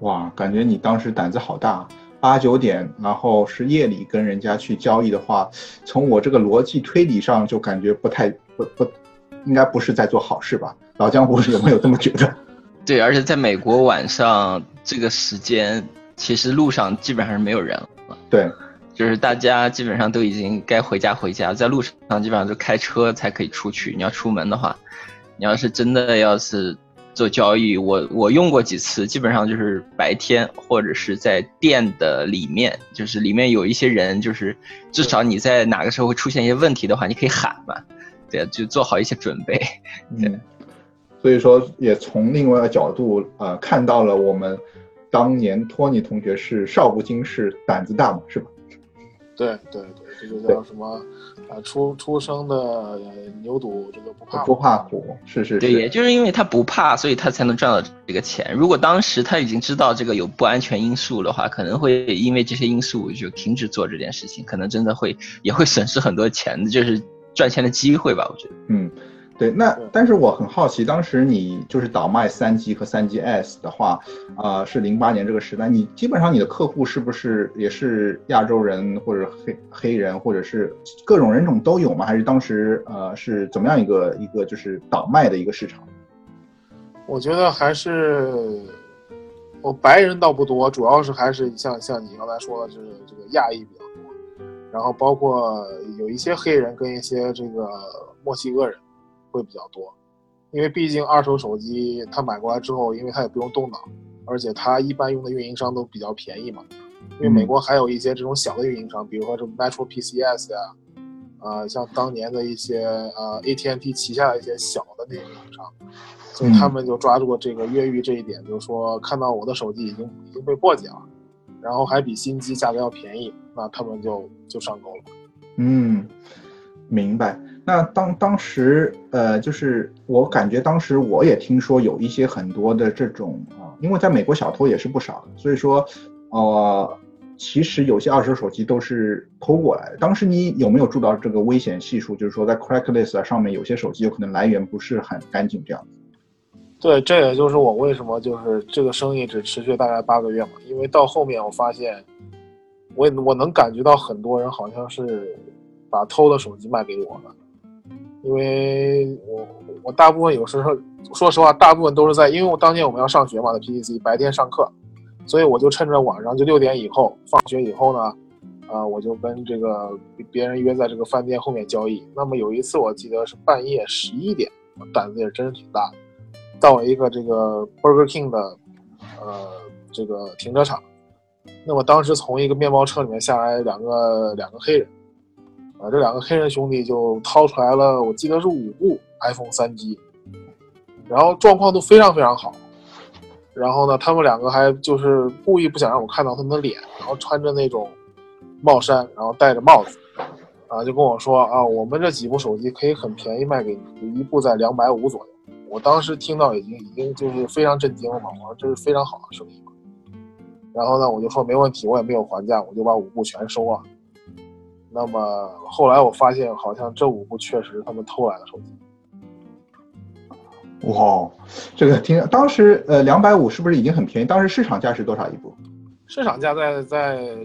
Speaker 1: 哇，感觉你当时胆子好大，八九点，然后是夜里跟人家去交易的话，从我这个逻辑推理上就感觉不太不不。应该不是在做好事吧？老江湖有没有这么觉得？
Speaker 3: 对，而且在美国晚上这个时间，其实路上基本上是没有人了。
Speaker 1: 对，
Speaker 3: 就是大家基本上都已经该回家回家，在路上基本上就开车才可以出去。你要出门的话，你要是真的要是做交易，我我用过几次，基本上就是白天或者是在店的里面，就是里面有一些人，就是至少你在哪个时候会出现一些问题的话，你可以喊嘛。对，就做好一些准备。
Speaker 1: 对，所以说也从另外一个角度呃看到了我们当年托尼同学是少不经事，胆子大嘛，是吧？
Speaker 2: 对对对，这个叫什么啊？出出生的牛犊，这个不怕
Speaker 1: 不怕苦，是是。
Speaker 3: 对，也就是因为他不怕，所以他才能赚到这个钱。如果当时他已经知道这个有不安全因素的话，可能会因为这些因素就停止做这件事情，可能真的会也会损失很多钱，就是赚钱的机会吧，我觉得。
Speaker 1: 嗯。对，那但是我很好奇，当时你就是倒卖三 G 和三 GS 的话，啊，是零八年这个时代，你基本上你的客户是不是也是亚洲人或者黑黑人，或者是各种人种都有吗？还是当时呃是怎么样一个一个就是倒卖的一个市场？
Speaker 2: 我觉得还是我白人倒不多，主要是还是像像你刚才说的，就是这个亚裔比较多，然后包括有一些黑人跟一些这个墨西哥人。会比较多，因为毕竟二手手机他买过来之后，因为他也不用动脑，而且他一般用的运营商都比较便宜嘛。因为美国还有一些这种小的运营商，比如说这 Metro PCS 呀，啊，像当年的一些呃 AT&T 旗下的一些小的那些运营商，所以他们就抓住了这个越狱这一点，就是说看到我的手机已经已经被破解了，然后还比新机价格要便宜，那他们就就上钩了。
Speaker 1: 嗯，明白。那当当时，呃，就是我感觉当时我也听说有一些很多的这种啊，因为在美国小偷也是不少的，所以说，呃，其实有些二手手机都是偷过来的。当时你有没有注意到这个危险系数？就是说在 Cracklist 上面有些手机有可能来源不是很干净这样。
Speaker 2: 对，这也就是我为什么就是这个生意只持续大概八个月嘛，因为到后面我发现，我我能感觉到很多人好像是把偷的手机卖给我了。因为我我大部分有时候说实话，大部分都是在，因为我当年我们要上学嘛，在 PTC 白天上课，所以我就趁着晚上就六点以后放学以后呢，啊，我就跟这个别人约在这个饭店后面交易。那么有一次我记得是半夜十一点，胆子也真是挺大，到了一个这个 Burger King 的呃这个停车场，那么当时从一个面包车里面下来两个两个黑人。啊，这两个黑人兄弟就掏出来了，我记得是五部 iPhone 三 G，然后状况都非常非常好。然后呢，他们两个还就是故意不想让我看到他们的脸，然后穿着那种帽衫，然后戴着帽子，啊，就跟我说啊，我们这几部手机可以很便宜卖给你，一部在两百五左右。我当时听到已经已经就是非常震惊了嘛，我说这是非常好的生意嘛。然后呢，我就说没问题，我也没有还价，我就把五部全收了。那么后来我发现，好像这五部确实他们偷来的手机。
Speaker 1: 哇，这个听当时呃两百五是不是已经很便宜？当时市场价是多少一部？
Speaker 2: 市场价在在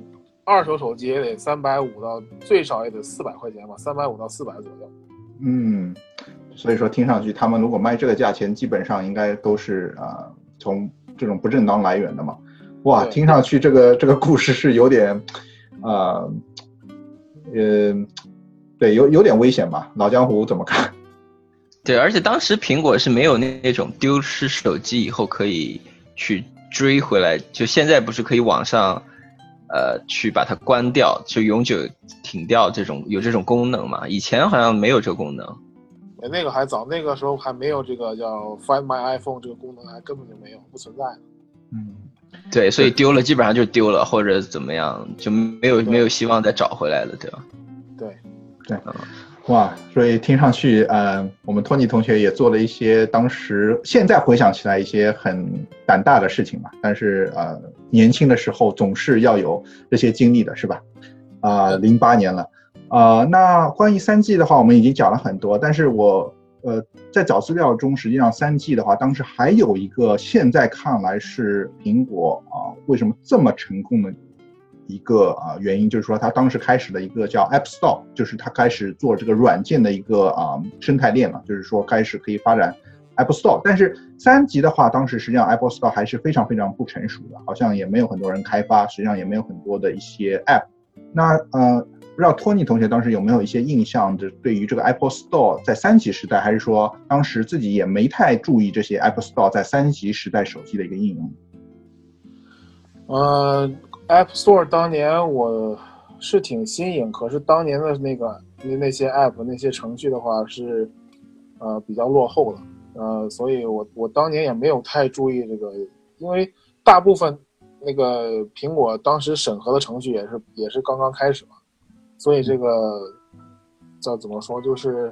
Speaker 2: 二手手机也得三百五到最少也得四百块钱吧，三百五到四百左右。
Speaker 1: 嗯，所以说听上去他们如果卖这个价钱，基本上应该都是啊从这种不正当来源的嘛。哇，听上去这个这个故事是有点呃。呃，对，有有点危险吧？老江湖怎么看？
Speaker 3: 对，而且当时苹果是没有那那种丢失手机以后可以去追回来，就现在不是可以网上，呃，去把它关掉，就永久停掉这种有这种功能嘛？以前好像没有这个功能。
Speaker 2: 那个还早，那个时候还没有这个叫 Find My iPhone 这个功能，还根本就没有，不存在。
Speaker 1: 嗯。
Speaker 3: 对，所以丢了基本上就丢了，或者怎么样就没有没有希望再找回来了，对吧？
Speaker 2: 对，
Speaker 1: 对，哇，所以听上去，呃，我们托尼同学也做了一些当时现在回想起来一些很胆大的事情吧，但是呃，年轻的时候总是要有这些经历的，是吧？啊，零八年了，啊，那关于三 G 的话，我们已经讲了很多，但是我。呃，在找资料中，实际上三 G 的话，当时还有一个现在看来是苹果啊，为什么这么成功的一个啊原因，就是说它当时开始的一个叫 App Store，就是它开始做这个软件的一个啊生态链了，就是说开始可以发展 App Store。但是三级的话，当时实际上 App Store 还是非常非常不成熟的，好像也没有很多人开发，实际上也没有很多的一些 App。那呃。不知道托尼同学当时有没有一些印象？就对于这个 Apple Store 在三级时代，还是说当时自己也没太注意这些 Apple Store 在三级时代手机的一个应用？
Speaker 2: 呃，App Store 当年我是挺新颖，可是当年的那个那那些 App 那些程序的话是呃比较落后的，呃，所以我我当年也没有太注意这个，因为大部分那个苹果当时审核的程序也是也是刚刚开始嘛。所以这个叫怎么说，就是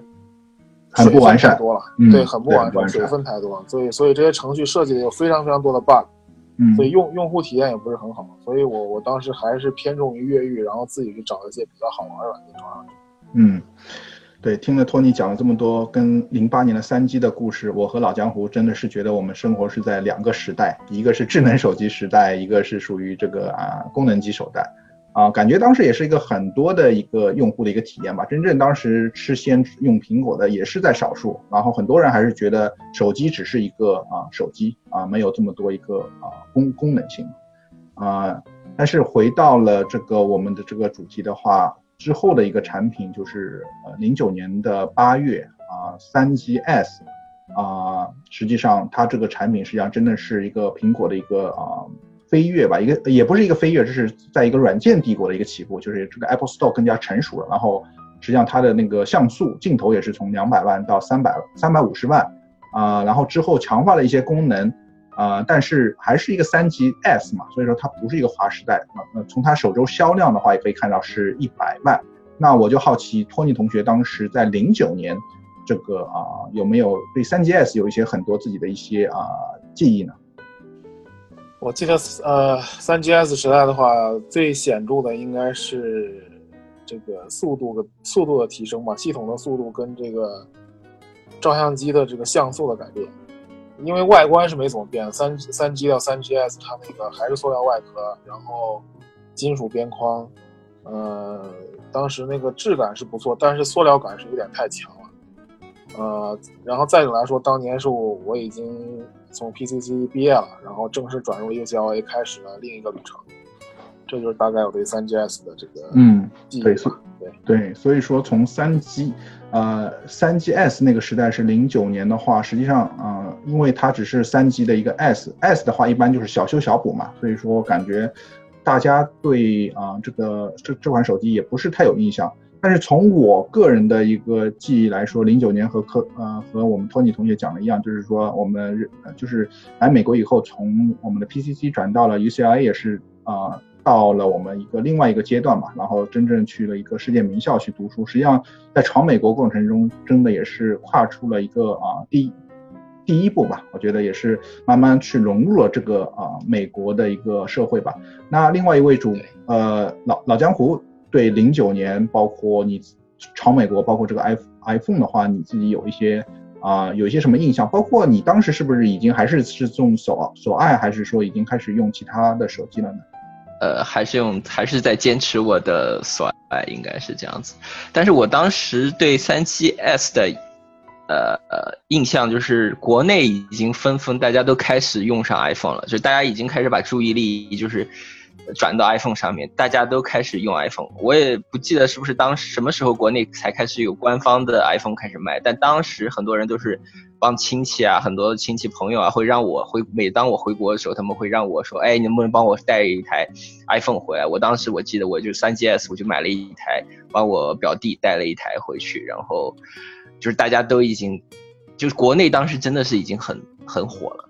Speaker 1: 很不完善
Speaker 2: 太多了，
Speaker 1: 嗯
Speaker 2: 对，很不完善，水分太多了，所以所以这些程序设计的有非常非常多的 bug，
Speaker 1: 嗯
Speaker 2: 所以用用户体验也不是很好，所以我我当时还是偏重于越狱，然后自己去找一些比较好玩的软件装上去。
Speaker 1: 嗯，对，听了托尼讲了这么多跟零八年的三 G 的故事，我和老江湖真的是觉得我们生活是在两个时代，一个是智能手机时代，一个是属于这个啊功能机时代。啊，感觉当时也是一个很多的一个用户的一个体验吧。真正当时吃鲜用苹果的也是在少数，然后很多人还是觉得手机只是一个啊手机啊，没有这么多一个啊功功能性啊。但是回到了这个我们的这个主题的话，之后的一个产品就是呃零九年的八月啊三 GS 啊，实际上它这个产品实际上真的是一个苹果的一个啊。飞跃吧，一个也不是一个飞跃，这是在一个软件帝国的一个起步，就是这个 Apple Store 更加成熟了，然后实际上它的那个像素镜头也是从两百万到三百三百五十万啊、然后之后强化了一些功能啊、但是还是一个三级 S 嘛，所以说它不是一个划时代啊。那、从它首周销量的话，也可以看到是一百万。那我就好奇，托尼同学当时在零九年这个啊、有没有对三 GS 有一些很多自己的一些啊、记忆呢？
Speaker 2: 我记得呃，三 GS 时代的话，最显著的应该是这个速度的速度的提升吧，系统的速度跟这个照相机的这个像素的改变。因为外观是没怎么变，三三 G 到三 GS 它那个还是塑料外壳，然后金属边框，呃，当时那个质感是不错，但是塑料感是有点太强。呃，然后再者来说，当年是我我已经从 PCC 毕业了，然后正式转入 UCLA，开始了另一个旅程。这就是大概我对三 GS 的这个
Speaker 1: 嗯对。
Speaker 2: 对，
Speaker 1: 对，所以说从三 G，呃，三 GS 那个时代是零九年的话，实际上，呃，因为它只是三 G 的一个 S，S 的话一般就是小修小补嘛，所以说感觉大家对啊、这个这这款手机也不是太有印象。但是从我个人的一个记忆来说，零九年和科呃和我们托尼同学讲的一样，就是说我们呃就是来美国以后，从我们的 PCC 转到了 UCLA 也是啊、到了我们一个另外一个阶段吧，然后真正去了一个世界名校去读书。实际上在闯美国过程中，真的也是跨出了一个啊、第第一步吧，我觉得也是慢慢去融入了这个啊、美国的一个社会吧。那另外一位主呃老老江湖对零九年，包括你朝美国，包括这个 i iPhone 的话，你自己有一些啊、有一些什么印象？包括你当时是不是已经还是是用手手爱，还是说已经开始用其他的手机了呢？
Speaker 3: 呃，还是用还是在坚持我的所爱，应该是这样子。但是我当时对三七 S 的呃呃印象就是，国内已经纷纷大家都开始用上 iPhone 了，就大家已经开始把注意力就是转到 iPhone 上面，大家都开始用 iPhone。我也不记得是不是当时什么时候国内才开始有官方的 iPhone 开始卖，但当时很多人都是帮亲戚啊，很多亲戚朋友啊，会让我回，每当我回国的时候，他们会让我说，哎，能不能帮我带一台 iPhone 回来？我当时我记得我就三 GS，我就买了一台，帮我表弟带了一台回去，然后就是大家都已经，就是国内当时真的是已经很很火了，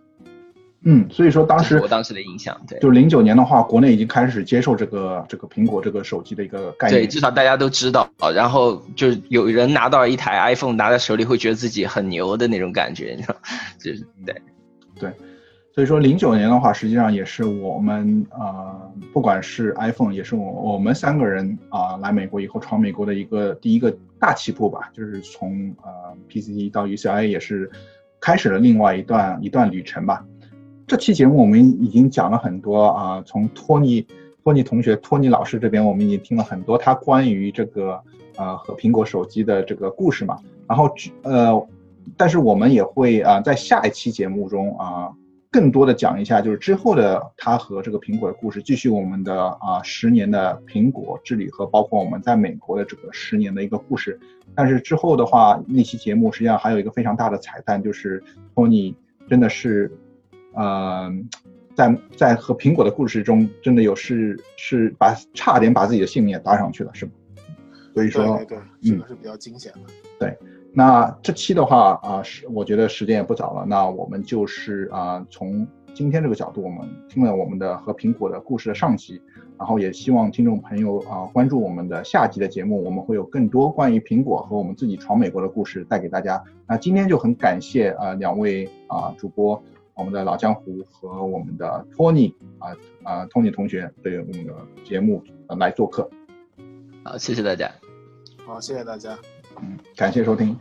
Speaker 1: 嗯，所以说当时
Speaker 3: 我当时的印象，对。
Speaker 1: 就零九年的话，国内已经开始接受这个这个苹果这个手机的一个概念。
Speaker 3: 对，至少大家都知道，然后就是有人拿到一台 iPhone 拿在手里，会觉得自己很牛的那种感觉，你知道，就是对，对
Speaker 1: 所以说零九年的话，实际上也是我们呃，不管是 iPhone，也是我我们三个人啊、来美国以后闯美国的一个第一个大起步吧，就是从呃 PCT 到 UCLA 也是开始了另外一段一段旅程吧。这期节目我们已经讲了很多啊、从托尼托尼同学、托尼老师这边，我们已经听了很多他关于这个呃和苹果手机的这个故事嘛。然后呃，但是我们也会啊、在下一期节目中啊、更多的讲一下，就是之后的他和这个苹果的故事，继续我们的啊十年的苹果之旅和包括我们在美国的这个十年的一个故事。但是之后的话，那期节目实际上还有一个非常大的彩蛋，就是托尼真的是，呃，在在和苹果的故事中，真的有是是把差点把自己的性命也搭上去了，是吗？所以说，
Speaker 2: 对对对，这个是比较惊险的。
Speaker 1: 对那这期的话啊，是我觉得时间也不早了，那我们就是啊，从今天这个角度，我们听了我们的和苹果的故事的上集，然后也希望听众朋友啊关注我们的下集的节目，我们会有更多关于苹果和我们自己闯美国的故事带给大家。那今天就很感谢啊两位啊主播，我们的老江湖和我们的托尼啊啊托尼同学对我们的节目来做客。
Speaker 3: 好，谢谢大家。
Speaker 2: 好，谢谢大家。
Speaker 1: 嗯，感谢收听。